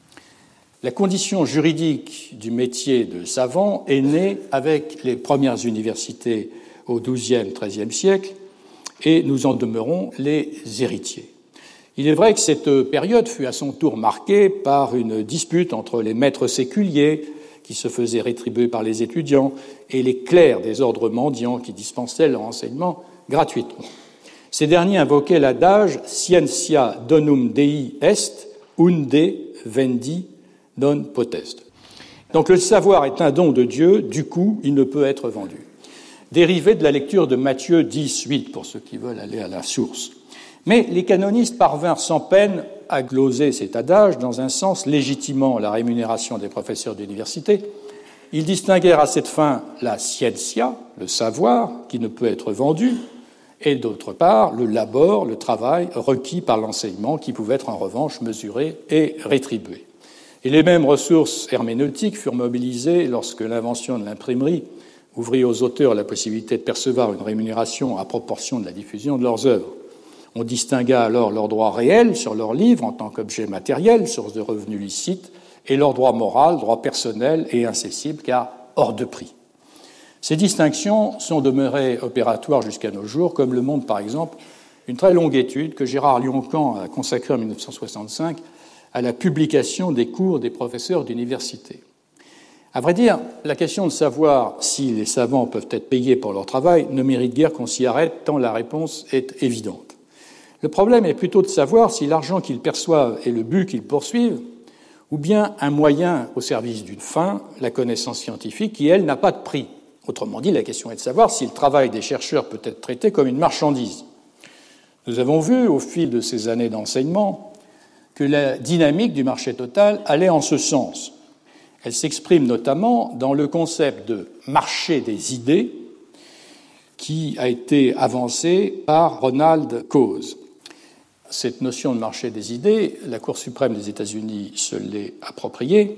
La condition juridique du métier de savant est née avec les premières universités au XIIe, XIIIe siècle, et nous en demeurons les héritiers. Il est vrai que cette période fut à son tour marquée par une dispute entre les maîtres séculiers, qui se faisaient rétribuer par les étudiants, et les clercs des ordres mendiants qui dispensaient leur enseignement gratuitement. Ces derniers invoquaient l'adage Scientia donum Dei est, unde vendi non potest. Donc le savoir est un don de Dieu, du coup, il ne peut être vendu. Dérivé de la lecture de Matthieu 10, 8, pour ceux qui veulent aller à la source. Mais les canonistes parvinrent sans peine à gloser cet adage dans un sens légitimant la rémunération des professeurs d'université. Ils distinguèrent à cette fin la scientia, le savoir, qui ne peut être vendu, et d'autre part le labor, le travail requis par l'enseignement, qui pouvait être en revanche mesuré et rétribué. Et les mêmes ressources herméneutiques furent mobilisées lorsque l'invention de l'imprimerie ouvrit aux auteurs la possibilité de percevoir une rémunération à proportion de la diffusion de leurs œuvres. On distingua alors leurs droits réels sur leurs livres en tant qu'objet matériel, source de revenus licites, et leurs droits moraux, droits personnels et incessibles, car hors de prix. Ces distinctions sont demeurées opératoires jusqu'à nos jours, comme le montre par exemple une très longue étude que Gérard Lioncan a consacrée en 1965 à la publication des cours des professeurs d'université. À vrai dire, la question de savoir si les savants peuvent être payés pour leur travail ne mérite guère qu'on s'y arrête, tant la réponse est évidente. Le problème est plutôt de savoir si l'argent qu'ils perçoivent est le but qu'ils poursuivent, ou bien un moyen au service d'une fin, la connaissance scientifique, qui, elle, n'a pas de prix. Autrement dit, la question est de savoir si le travail des chercheurs peut être traité comme une marchandise. Nous avons vu, au fil de ces années d'enseignement, que la dynamique du marché total allait en ce sens. Elle s'exprime notamment dans le concept de marché des idées qui a été avancé par Ronald Coase. Cette notion de marché des idées, la Cour suprême des États-Unis se l'est appropriée,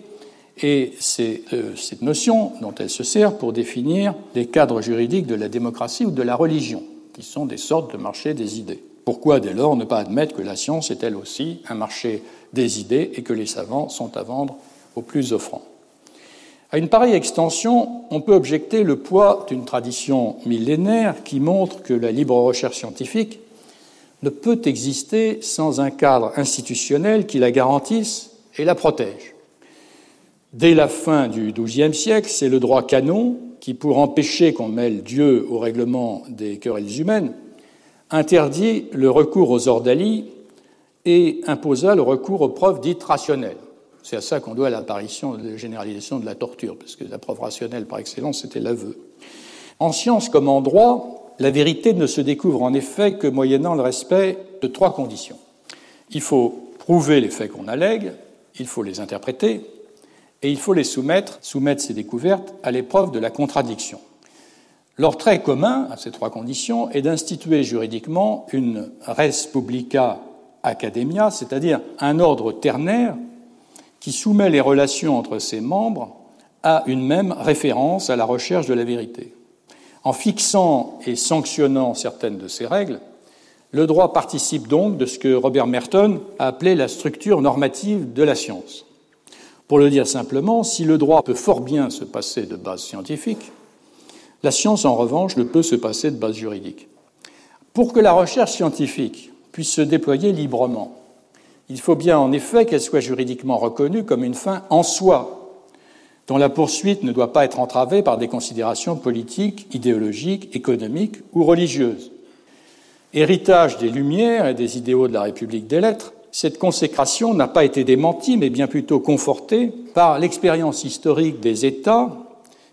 et c'est euh, cette notion dont elle se sert pour définir les cadres juridiques de la démocratie ou de la religion, qui sont des sortes de marchés des idées. Pourquoi dès lors ne pas admettre que la science est elle aussi un marché des idées et que les savants sont à vendre aux plus offrants À une pareille extension, on peut objecter le poids d'une tradition millénaire qui montre que la libre recherche scientifique ne peut exister sans un cadre institutionnel qui la garantisse et la protège. Dès la fin du XIIe siècle, c'est le droit canon qui, pour empêcher qu'on mêle Dieu au règlement des querelles humaines, interdit le recours aux ordalies et imposa le recours aux preuves dites rationnelles. C'est à ça qu'on doit l'apparition de la généralisation de la torture, parce que la preuve rationnelle par excellence, c'était l'aveu. En science comme en droit, la vérité ne se découvre en effet que moyennant le respect de trois conditions. Il faut prouver les faits qu'on allègue, il faut les interpréter, et il faut les soumettre, soumettre ces découvertes à l'épreuve de la contradiction. Leur trait commun à ces trois conditions est d'instituer juridiquement une res publica academia, c'est-à-dire un ordre ternaire qui soumet les relations entre ses membres à une même référence à la recherche de la vérité. En fixant et sanctionnant certaines de ces règles, le droit participe donc de ce que Robert Merton a appelé la structure normative de la science. Pour le dire simplement, si le droit peut fort bien se passer de base scientifique, la science, en revanche, ne peut se passer de base juridique. Pour que la recherche scientifique puisse se déployer librement, il faut bien en effet qu'elle soit juridiquement reconnue comme une fin en soi, dont la poursuite ne doit pas être entravée par des considérations politiques, idéologiques, économiques ou religieuses. Héritage des Lumières et des idéaux de la République des lettres, cette consécration n'a pas été démentie, mais bien plutôt confortée par l'expérience historique des États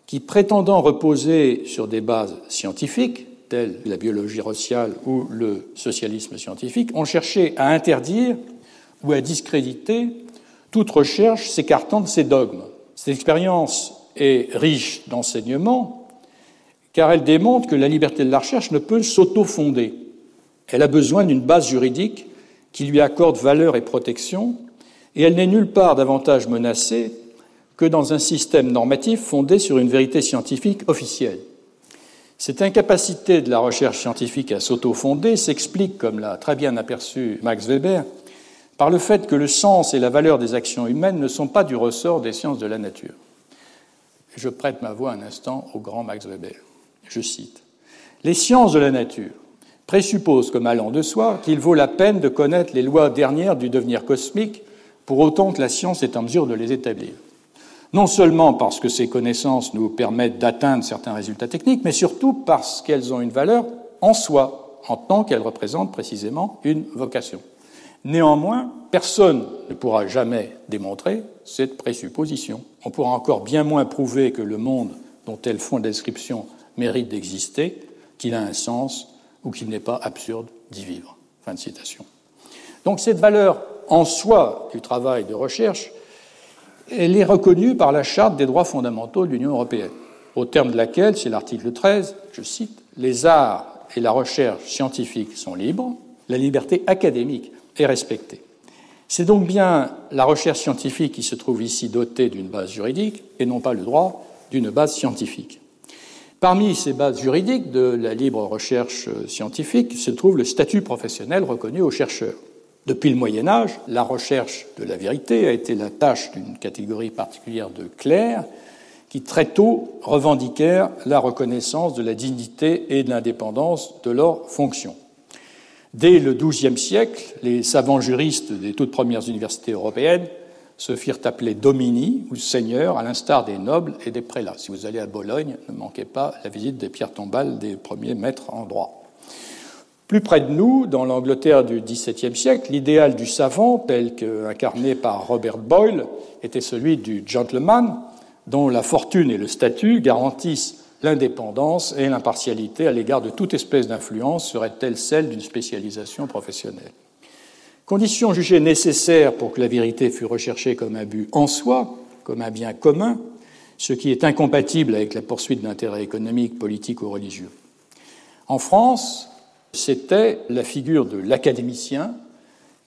qui, prétendant reposer sur des bases scientifiques, telles la biologie raciale ou le socialisme scientifique, ont cherché à interdire ou à discréditer toute recherche s'écartant de ces dogmes. Cette expérience est riche d'enseignements car elle démontre que la liberté de la recherche ne peut s'auto-fonder. Elle a besoin d'une base juridique qui lui accorde valeur et protection, et elle n'est nulle part davantage menacée que dans un système normatif fondé sur une vérité scientifique officielle. Cette incapacité de la recherche scientifique à s'auto-fonder s'explique, comme l'a très bien aperçu Max Weber, par le fait que le sens et la valeur des actions humaines ne sont pas du ressort des sciences de la nature. Je prête ma voix un instant au grand Max Weber. Je cite Les sciences de la nature présupposent comme allant de soi qu'il vaut la peine de connaître les lois dernières du devenir cosmique pour autant que la science est en mesure de les établir. Non seulement parce que ces connaissances nous permettent d'atteindre certains résultats techniques, mais surtout parce qu'elles ont une valeur en soi, en tant qu'elles représentent précisément une vocation. Néanmoins, personne ne pourra jamais démontrer cette présupposition. On pourra encore bien moins prouver que le monde dont elles font description mérite d'exister, qu'il a un sens ou qu'il n'est pas absurde d'y vivre. Fin de citation. Donc cette valeur en soi du travail de recherche, elle est reconnue par la Charte des droits fondamentaux de l'Union européenne, au terme de laquelle, c'est l'article 13, je cite, les arts et la recherche scientifique sont libres, la liberté académique est respectée. C'est donc bien la recherche scientifique qui se trouve ici dotée d'une base juridique et non pas le droit d'une base scientifique. Parmi ces bases juridiques de la libre recherche scientifique se trouve le statut professionnel reconnu aux chercheurs. Depuis le Moyen Âge, la recherche de la vérité a été la tâche d'une catégorie particulière de clercs qui très tôt revendiquèrent la reconnaissance de la dignité et de l'indépendance de leurs fonctions. Dès le XIIe siècle, les savants juristes des toutes premières universités européennes se firent appeler domini ou seigneurs, à l'instar des nobles et des prélats. Si vous allez à Bologne, ne manquez pas la visite des pierres tombales des premiers maîtres en droit. Plus près de nous, dans l'Angleterre du XVIIe siècle, l'idéal du savant, tel qu'incarné par Robert Boyle, était celui du gentleman, dont la fortune et le statut garantissent l'indépendance et l'impartialité à l'égard de toute espèce d'influence serait-elle celle d'une spécialisation professionnelle? Condition jugée nécessaire pour que la vérité fût recherchée comme un but en soi, comme un bien commun, ce qui est incompatible avec la poursuite d'intérêts économiques, politiques ou religieux. En France, c'était la figure de l'académicien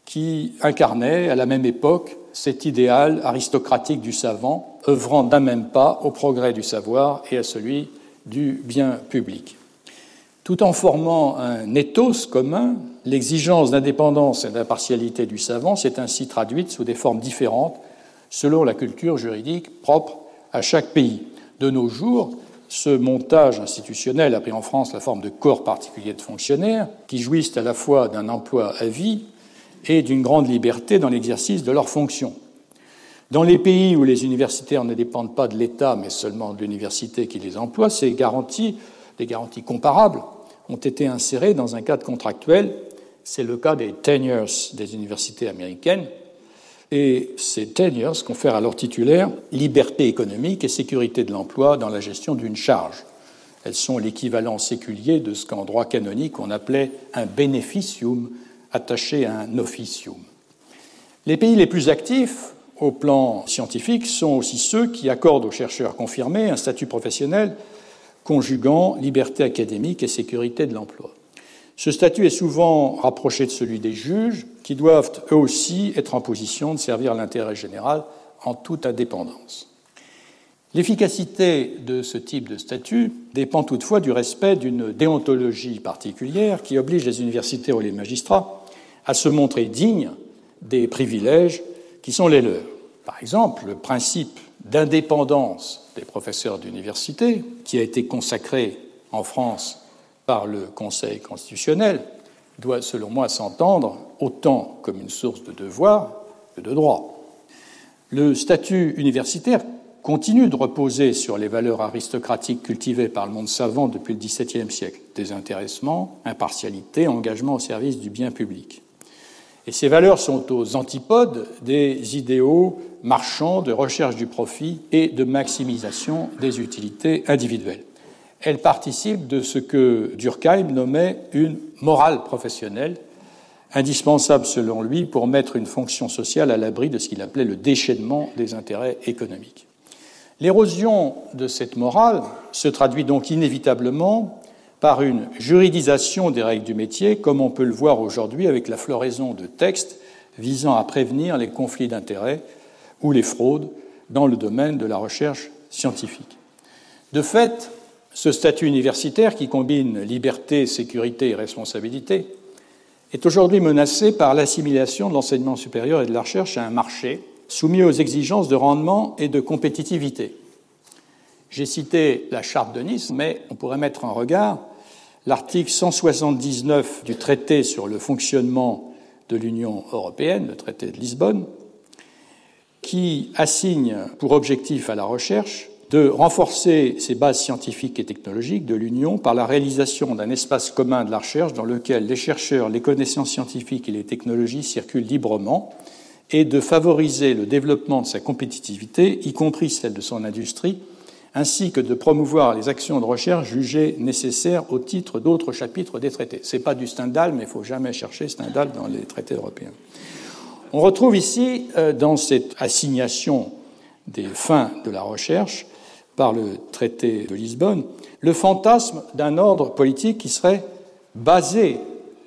qui incarnait à la même époque cet idéal aristocratique du savant, œuvrant d'un même pas au progrès du savoir et à celui du bien public. Tout en formant un ethos commun, l'exigence d'indépendance et d'impartialité du savant s'est ainsi traduite sous des formes différentes selon la culture juridique propre à chaque pays. De nos jours, ce montage institutionnel a pris en France la forme de corps particuliers de fonctionnaires qui jouissent à la fois d'un emploi à vie et d'une grande liberté dans l'exercice de leurs fonctions. Dans les pays où les universitaires ne dépendent pas de l'État, mais seulement de l'université qui les emploie, ces garanties, des garanties comparables, ont été insérées dans un cadre contractuel. C'est le cas des tenures des universités américaines, et ces tenures confèrent à leurs titulaires liberté économique et sécurité de l'emploi dans la gestion d'une charge. Elles sont l'équivalent séculier de ce qu'en droit canonique on appelait un beneficium attaché à un officium. Les pays les plus actifs au plan scientifique sont aussi ceux qui accordent aux chercheurs confirmés un statut professionnel conjuguant liberté académique et sécurité de l'emploi. Ce statut est souvent rapproché de celui des juges, qui doivent eux aussi être en position de servir l'intérêt général en toute indépendance. L'efficacité de ce type de statut dépend toutefois du respect d'une déontologie particulière qui oblige les universités ou les magistrats à se montrer dignes des privilèges qui sont les leurs. Par exemple, le principe d'indépendance des professeurs d'université, qui a été consacré en France par le Conseil constitutionnel doit, selon moi, s'entendre autant comme une source de devoir que de droit. Le statut universitaire continue de reposer sur les valeurs aristocratiques cultivées par le monde savant depuis le XVIIe siècle désintéressement, impartialité, engagement au service du bien public. Et ces valeurs sont aux antipodes des idéaux marchands de recherche du profit et de maximisation des utilités individuelles elle participe de ce que Durkheim nommait une morale professionnelle, indispensable selon lui pour mettre une fonction sociale à l'abri de ce qu'il appelait le déchaînement des intérêts économiques. L'érosion de cette morale se traduit donc inévitablement par une juridisation des règles du métier, comme on peut le voir aujourd'hui avec la floraison de textes visant à prévenir les conflits d'intérêts ou les fraudes dans le domaine de la recherche scientifique. De fait, ce statut universitaire qui combine liberté, sécurité et responsabilité est aujourd'hui menacé par l'assimilation de l'enseignement supérieur et de la recherche à un marché soumis aux exigences de rendement et de compétitivité. J'ai cité la charte de Nice, mais on pourrait mettre en regard l'article 179 du traité sur le fonctionnement de l'Union européenne, le traité de Lisbonne, qui assigne pour objectif à la recherche de renforcer ses bases scientifiques et technologiques de l'Union par la réalisation d'un espace commun de la recherche dans lequel les chercheurs, les connaissances scientifiques et les technologies circulent librement et de favoriser le développement de sa compétitivité, y compris celle de son industrie, ainsi que de promouvoir les actions de recherche jugées nécessaires au titre d'autres chapitres des traités. Ce n'est pas du Stendhal, mais il ne faut jamais chercher Stendhal dans les traités européens. On retrouve ici, euh, dans cette assignation des fins de la recherche par le traité de Lisbonne, le fantasme d'un ordre politique qui serait basé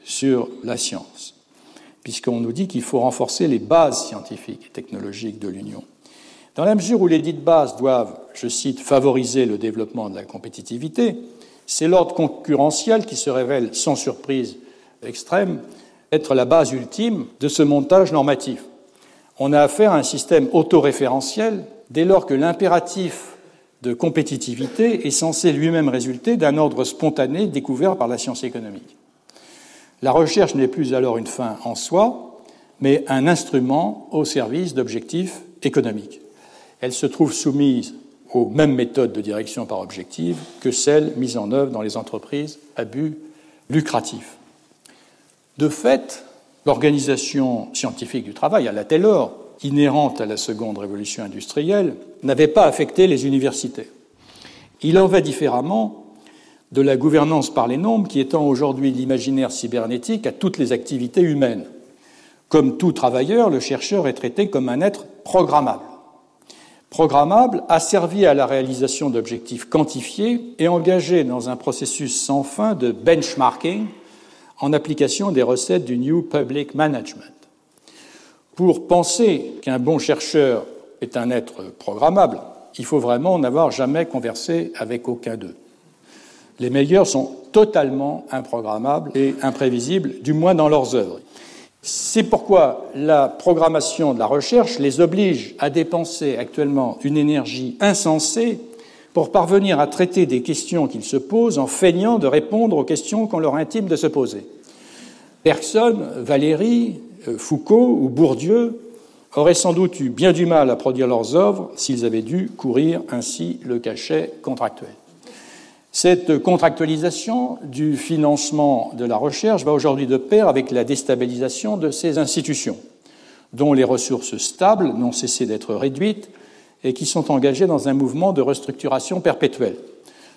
sur la science, puisqu'on nous dit qu'il faut renforcer les bases scientifiques et technologiques de l'Union. Dans la mesure où les dites bases doivent, je cite, favoriser le développement de la compétitivité, c'est l'ordre concurrentiel qui se révèle sans surprise extrême être la base ultime de ce montage normatif. On a affaire à un système autoréférentiel dès lors que l'impératif de compétitivité est censé lui-même résulter d'un ordre spontané découvert par la science économique. La recherche n'est plus alors une fin en soi, mais un instrument au service d'objectifs économiques elle se trouve soumise aux mêmes méthodes de direction par objectif que celles mises en œuvre dans les entreprises à but lucratif. De fait, l'organisation scientifique du travail, à la Taylor, inhérente à la seconde révolution industrielle, n'avait pas affecté les universités. Il en va différemment de la gouvernance par les nombres qui étend aujourd'hui l'imaginaire cybernétique à toutes les activités humaines. Comme tout travailleur, le chercheur est traité comme un être programmable programmable a servi à la réalisation d'objectifs quantifiés et engagé dans un processus sans fin de benchmarking en application des recettes du New Public Management. Pour penser qu'un bon chercheur est un être programmable, il faut vraiment n'avoir jamais conversé avec aucun d'eux. Les meilleurs sont totalement improgrammables et imprévisibles, du moins dans leurs œuvres. C'est pourquoi la programmation de la recherche les oblige à dépenser actuellement une énergie insensée pour parvenir à traiter des questions qu'ils se posent en feignant de répondre aux questions qu'on leur intime de se poser. Personne, Valéry, euh, Foucault ou Bourdieu auraient sans doute eu bien du mal à produire leurs œuvres s'ils avaient dû courir ainsi le cachet contractuel. Cette contractualisation du financement de la recherche va aujourd'hui de pair avec la déstabilisation de ces institutions, dont les ressources stables n'ont cessé d'être réduites et qui sont engagées dans un mouvement de restructuration perpétuelle.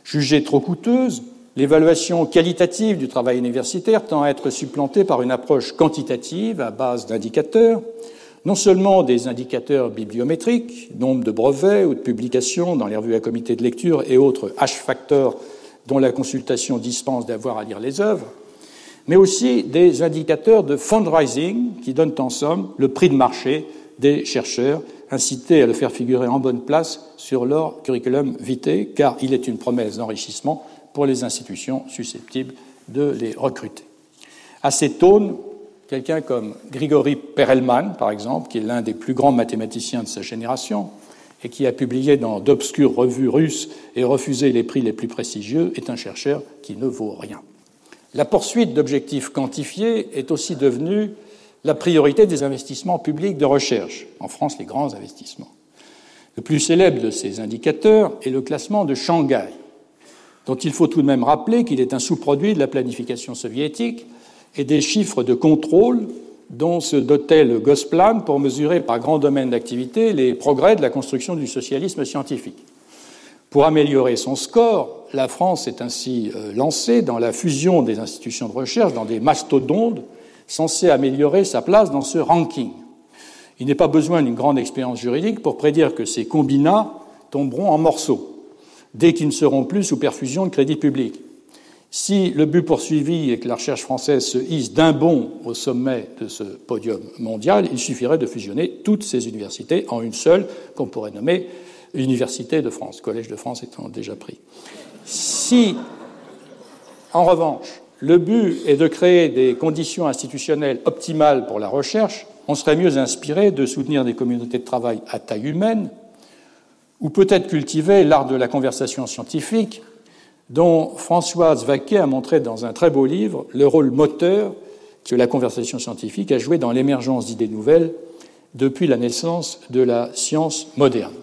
Jugée trop coûteuse, l'évaluation qualitative du travail universitaire tend à être supplantée par une approche quantitative à base d'indicateurs, non seulement des indicateurs bibliométriques, nombre de brevets ou de publications dans les revues à comité de lecture et autres H-factors dont la consultation dispense d'avoir à lire les œuvres, mais aussi des indicateurs de fundraising qui donnent en somme le prix de marché des chercheurs, incités à le faire figurer en bonne place sur leur curriculum vitae, car il est une promesse d'enrichissement pour les institutions susceptibles de les recruter. À cette aune, quelqu'un comme Grigory Perelman, par exemple, qui est l'un des plus grands mathématiciens de sa génération, et qui a publié dans d'obscures revues russes et refusé les prix les plus prestigieux, est un chercheur qui ne vaut rien. La poursuite d'objectifs quantifiés est aussi devenue la priorité des investissements publics de recherche, en France les grands investissements. Le plus célèbre de ces indicateurs est le classement de Shanghai, dont il faut tout de même rappeler qu'il est un sous-produit de la planification soviétique et des chiffres de contrôle dont se dotait le Gosplan pour mesurer par grand domaine d'activité les progrès de la construction du socialisme scientifique. Pour améliorer son score, la France est ainsi euh, lancée dans la fusion des institutions de recherche dans des mastodontes censés améliorer sa place dans ce ranking. Il n'est pas besoin d'une grande expérience juridique pour prédire que ces combinats tomberont en morceaux dès qu'ils ne seront plus sous perfusion de crédit public. Si le but poursuivi est que la recherche française se hisse d'un bond au sommet de ce podium mondial, il suffirait de fusionner toutes ces universités en une seule, qu'on pourrait nommer Université de France, Collège de France étant déjà pris. Si, en revanche, le but est de créer des conditions institutionnelles optimales pour la recherche, on serait mieux inspiré de soutenir des communautés de travail à taille humaine, ou peut-être cultiver l'art de la conversation scientifique, dont Françoise Vaquet a montré dans un très beau livre le rôle moteur que la conversation scientifique a joué dans l'émergence d'idées nouvelles depuis la naissance de la science moderne.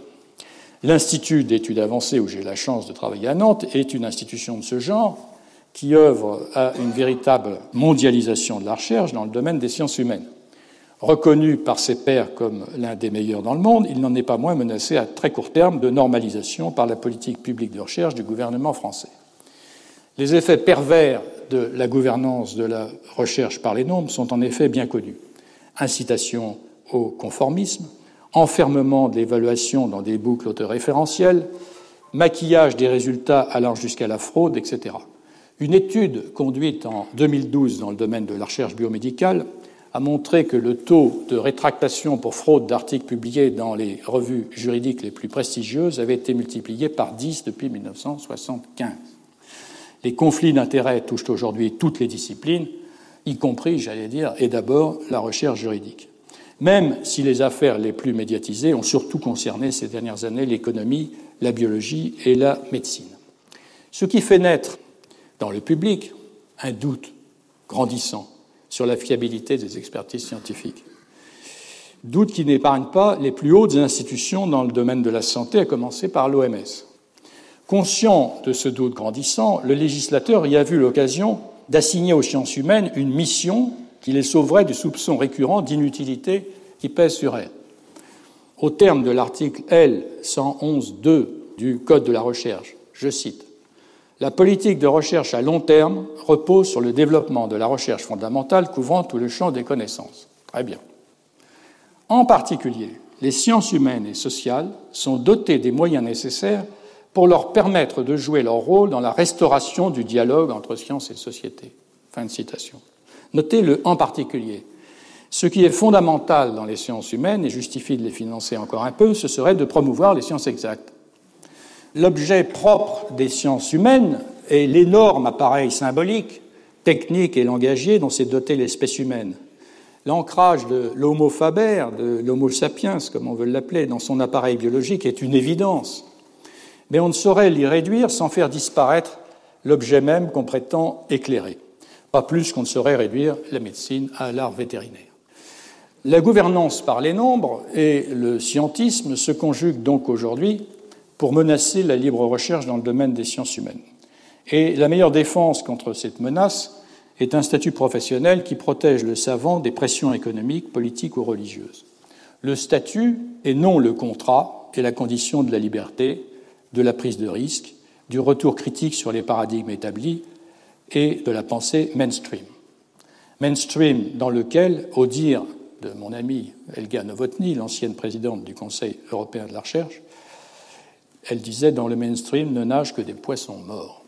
L'Institut d'études avancées, où j'ai la chance de travailler à Nantes, est une institution de ce genre qui œuvre à une véritable mondialisation de la recherche dans le domaine des sciences humaines. Reconnu par ses pairs comme l'un des meilleurs dans le monde, il n'en est pas moins menacé à très court terme de normalisation par la politique publique de recherche du gouvernement français. Les effets pervers de la gouvernance de la recherche par les nombres sont en effet bien connus. Incitation au conformisme, enfermement de l'évaluation dans des boucles autoréférentielles, maquillage des résultats allant jusqu'à la fraude, etc. Une étude conduite en 2012 dans le domaine de la recherche biomédicale a montré que le taux de rétractation pour fraude d'articles publiés dans les revues juridiques les plus prestigieuses avait été multiplié par 10 depuis 1975. Les conflits d'intérêts touchent aujourd'hui toutes les disciplines, y compris, j'allais dire, et d'abord la recherche juridique. Même si les affaires les plus médiatisées ont surtout concerné ces dernières années l'économie, la biologie et la médecine. Ce qui fait naître dans le public un doute grandissant sur la fiabilité des expertises scientifiques. Doute qui n'épargne pas les plus hautes institutions dans le domaine de la santé, à commencer par l'OMS. Conscient de ce doute grandissant, le législateur y a vu l'occasion d'assigner aux sciences humaines une mission qui les sauverait du soupçon récurrent d'inutilité qui pèse sur elles. Au terme de l'article L 111.2 du Code de la recherche, je cite la politique de recherche à long terme repose sur le développement de la recherche fondamentale couvrant tout le champ des connaissances. Très bien. En particulier, les sciences humaines et sociales sont dotées des moyens nécessaires pour leur permettre de jouer leur rôle dans la restauration du dialogue entre science et société. Fin de citation. Notez le en particulier. Ce qui est fondamental dans les sciences humaines et justifie de les financer encore un peu, ce serait de promouvoir les sciences exactes l'objet propre des sciences humaines est l'énorme appareil symbolique, technique et langagier dont s'est dotée l'espèce humaine. L'ancrage de l'homo faber, de l'homo sapiens, comme on veut l'appeler, dans son appareil biologique est une évidence. Mais on ne saurait l'y réduire sans faire disparaître l'objet même qu'on prétend éclairer. Pas plus qu'on ne saurait réduire la médecine à l'art vétérinaire. La gouvernance par les nombres et le scientisme se conjuguent donc aujourd'hui pour menacer la libre recherche dans le domaine des sciences humaines. Et la meilleure défense contre cette menace est un statut professionnel qui protège le savant des pressions économiques, politiques ou religieuses. Le statut, et non le contrat, est la condition de la liberté, de la prise de risque, du retour critique sur les paradigmes établis et de la pensée mainstream. Mainstream dans lequel, au dire de mon amie Elga Novotny, l'ancienne présidente du Conseil européen de la recherche, elle disait dans le mainstream ne nagent que des poissons morts.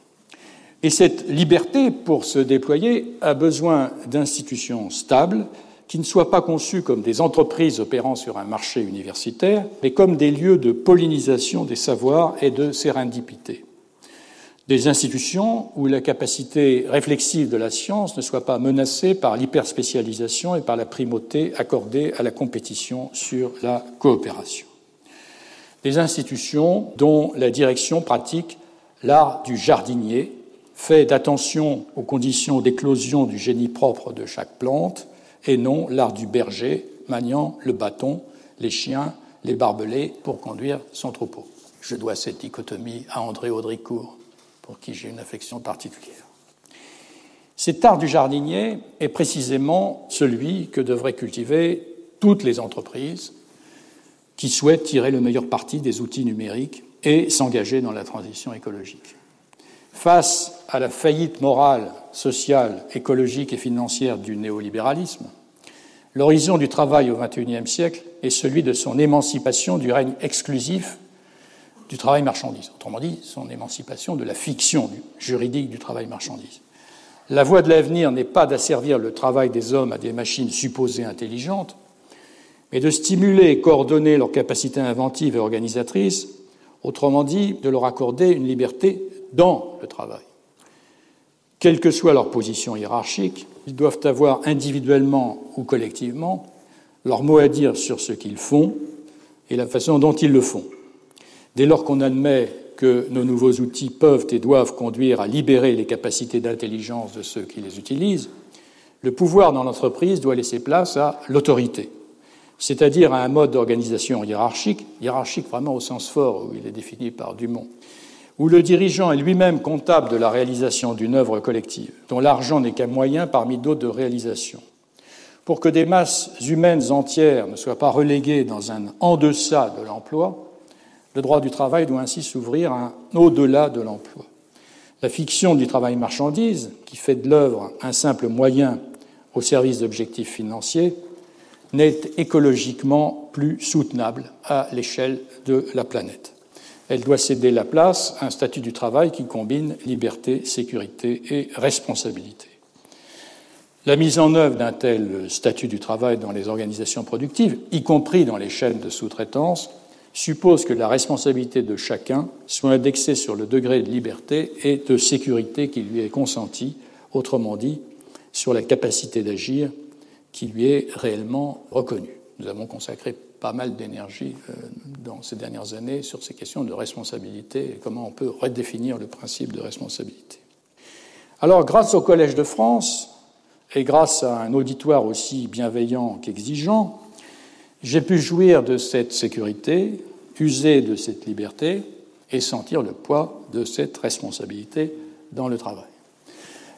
Et cette liberté, pour se déployer, a besoin d'institutions stables qui ne soient pas conçues comme des entreprises opérant sur un marché universitaire, mais comme des lieux de pollinisation des savoirs et de sérendipité. Des institutions où la capacité réflexive de la science ne soit pas menacée par l'hyperspécialisation et par la primauté accordée à la compétition sur la coopération des institutions dont la direction pratique l'art du jardinier, fait d'attention aux conditions d'éclosion du génie propre de chaque plante, et non l'art du berger, maniant le bâton, les chiens, les barbelés pour conduire son troupeau. Je dois cette dichotomie à André Audricourt, pour qui j'ai une affection particulière. Cet art du jardinier est précisément celui que devraient cultiver toutes les entreprises, qui souhaitent tirer le meilleur parti des outils numériques et s'engager dans la transition écologique. Face à la faillite morale, sociale, écologique et financière du néolibéralisme, l'horizon du travail au XXIe siècle est celui de son émancipation du règne exclusif du travail marchandise, autrement dit son émancipation de la fiction juridique du travail marchandise. La voie de l'avenir n'est pas d'asservir le travail des hommes à des machines supposées intelligentes, mais de stimuler et coordonner leurs capacités inventives et organisatrices, autrement dit, de leur accorder une liberté dans le travail. Quelle que soit leur position hiérarchique, ils doivent avoir individuellement ou collectivement leur mot à dire sur ce qu'ils font et la façon dont ils le font. Dès lors qu'on admet que nos nouveaux outils peuvent et doivent conduire à libérer les capacités d'intelligence de ceux qui les utilisent, le pouvoir dans l'entreprise doit laisser place à l'autorité, c'est-à-dire à un mode d'organisation hiérarchique, hiérarchique vraiment au sens fort où il est défini par Dumont, où le dirigeant est lui-même comptable de la réalisation d'une œuvre collective, dont l'argent n'est qu'un moyen parmi d'autres de réalisation. Pour que des masses humaines entières ne soient pas reléguées dans un en-deçà de l'emploi, le droit du travail doit ainsi s'ouvrir à un au-delà de l'emploi. La fiction du travail marchandise, qui fait de l'œuvre un simple moyen au service d'objectifs financiers, n'est écologiquement plus soutenable à l'échelle de la planète. Elle doit céder la place à un statut du travail qui combine liberté, sécurité et responsabilité. La mise en œuvre d'un tel statut du travail dans les organisations productives, y compris dans les chaînes de sous-traitance, suppose que la responsabilité de chacun soit indexée sur le degré de liberté et de sécurité qui lui est consenti, autrement dit, sur la capacité d'agir qui lui est réellement reconnue. Nous avons consacré pas mal d'énergie euh, dans ces dernières années sur ces questions de responsabilité et comment on peut redéfinir le principe de responsabilité. Alors, grâce au Collège de France et grâce à un auditoire aussi bienveillant qu'exigeant, j'ai pu jouir de cette sécurité, user de cette liberté et sentir le poids de cette responsabilité dans le travail.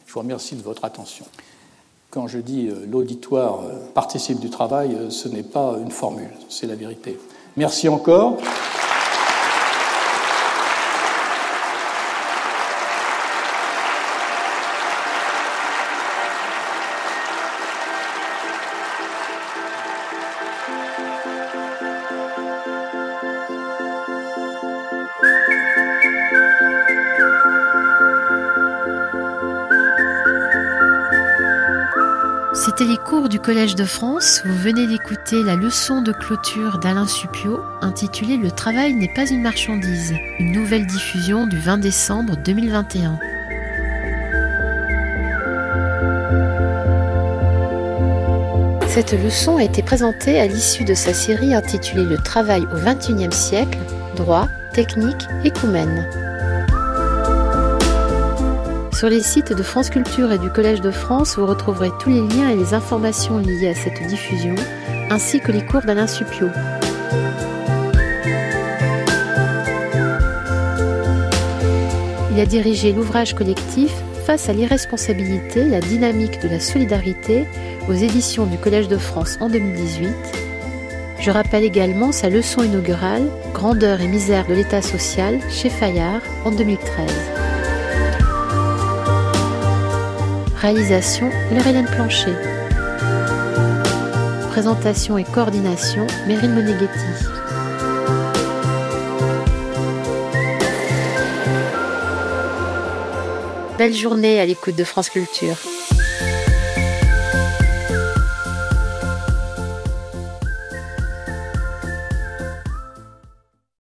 Je vous remercie de votre attention. Quand je dis euh, l'auditoire euh, participe du travail, euh, ce n'est pas une formule, c'est la vérité. Merci encore. Collège de France. Vous venez d'écouter la leçon de clôture d'Alain Supio intitulée Le travail n'est pas une marchandise, une nouvelle diffusion du 20 décembre 2021. Cette leçon a été présentée à l'issue de sa série intitulée Le travail au XXIe siècle, droit, technique, écoumène. Sur les sites de France Culture et du Collège de France, vous retrouverez tous les liens et les informations liées à cette diffusion, ainsi que les cours d'Alain Supio. Il a dirigé l'ouvrage collectif Face à l'irresponsabilité, la dynamique de la solidarité aux éditions du Collège de France en 2018. Je rappelle également sa leçon inaugurale Grandeur et misère de l'État social chez Fayard en 2013. Réalisation Laure-Hélène Plancher. Présentation et coordination Meryl Moneghetti. Belle journée à l'écoute de France Culture.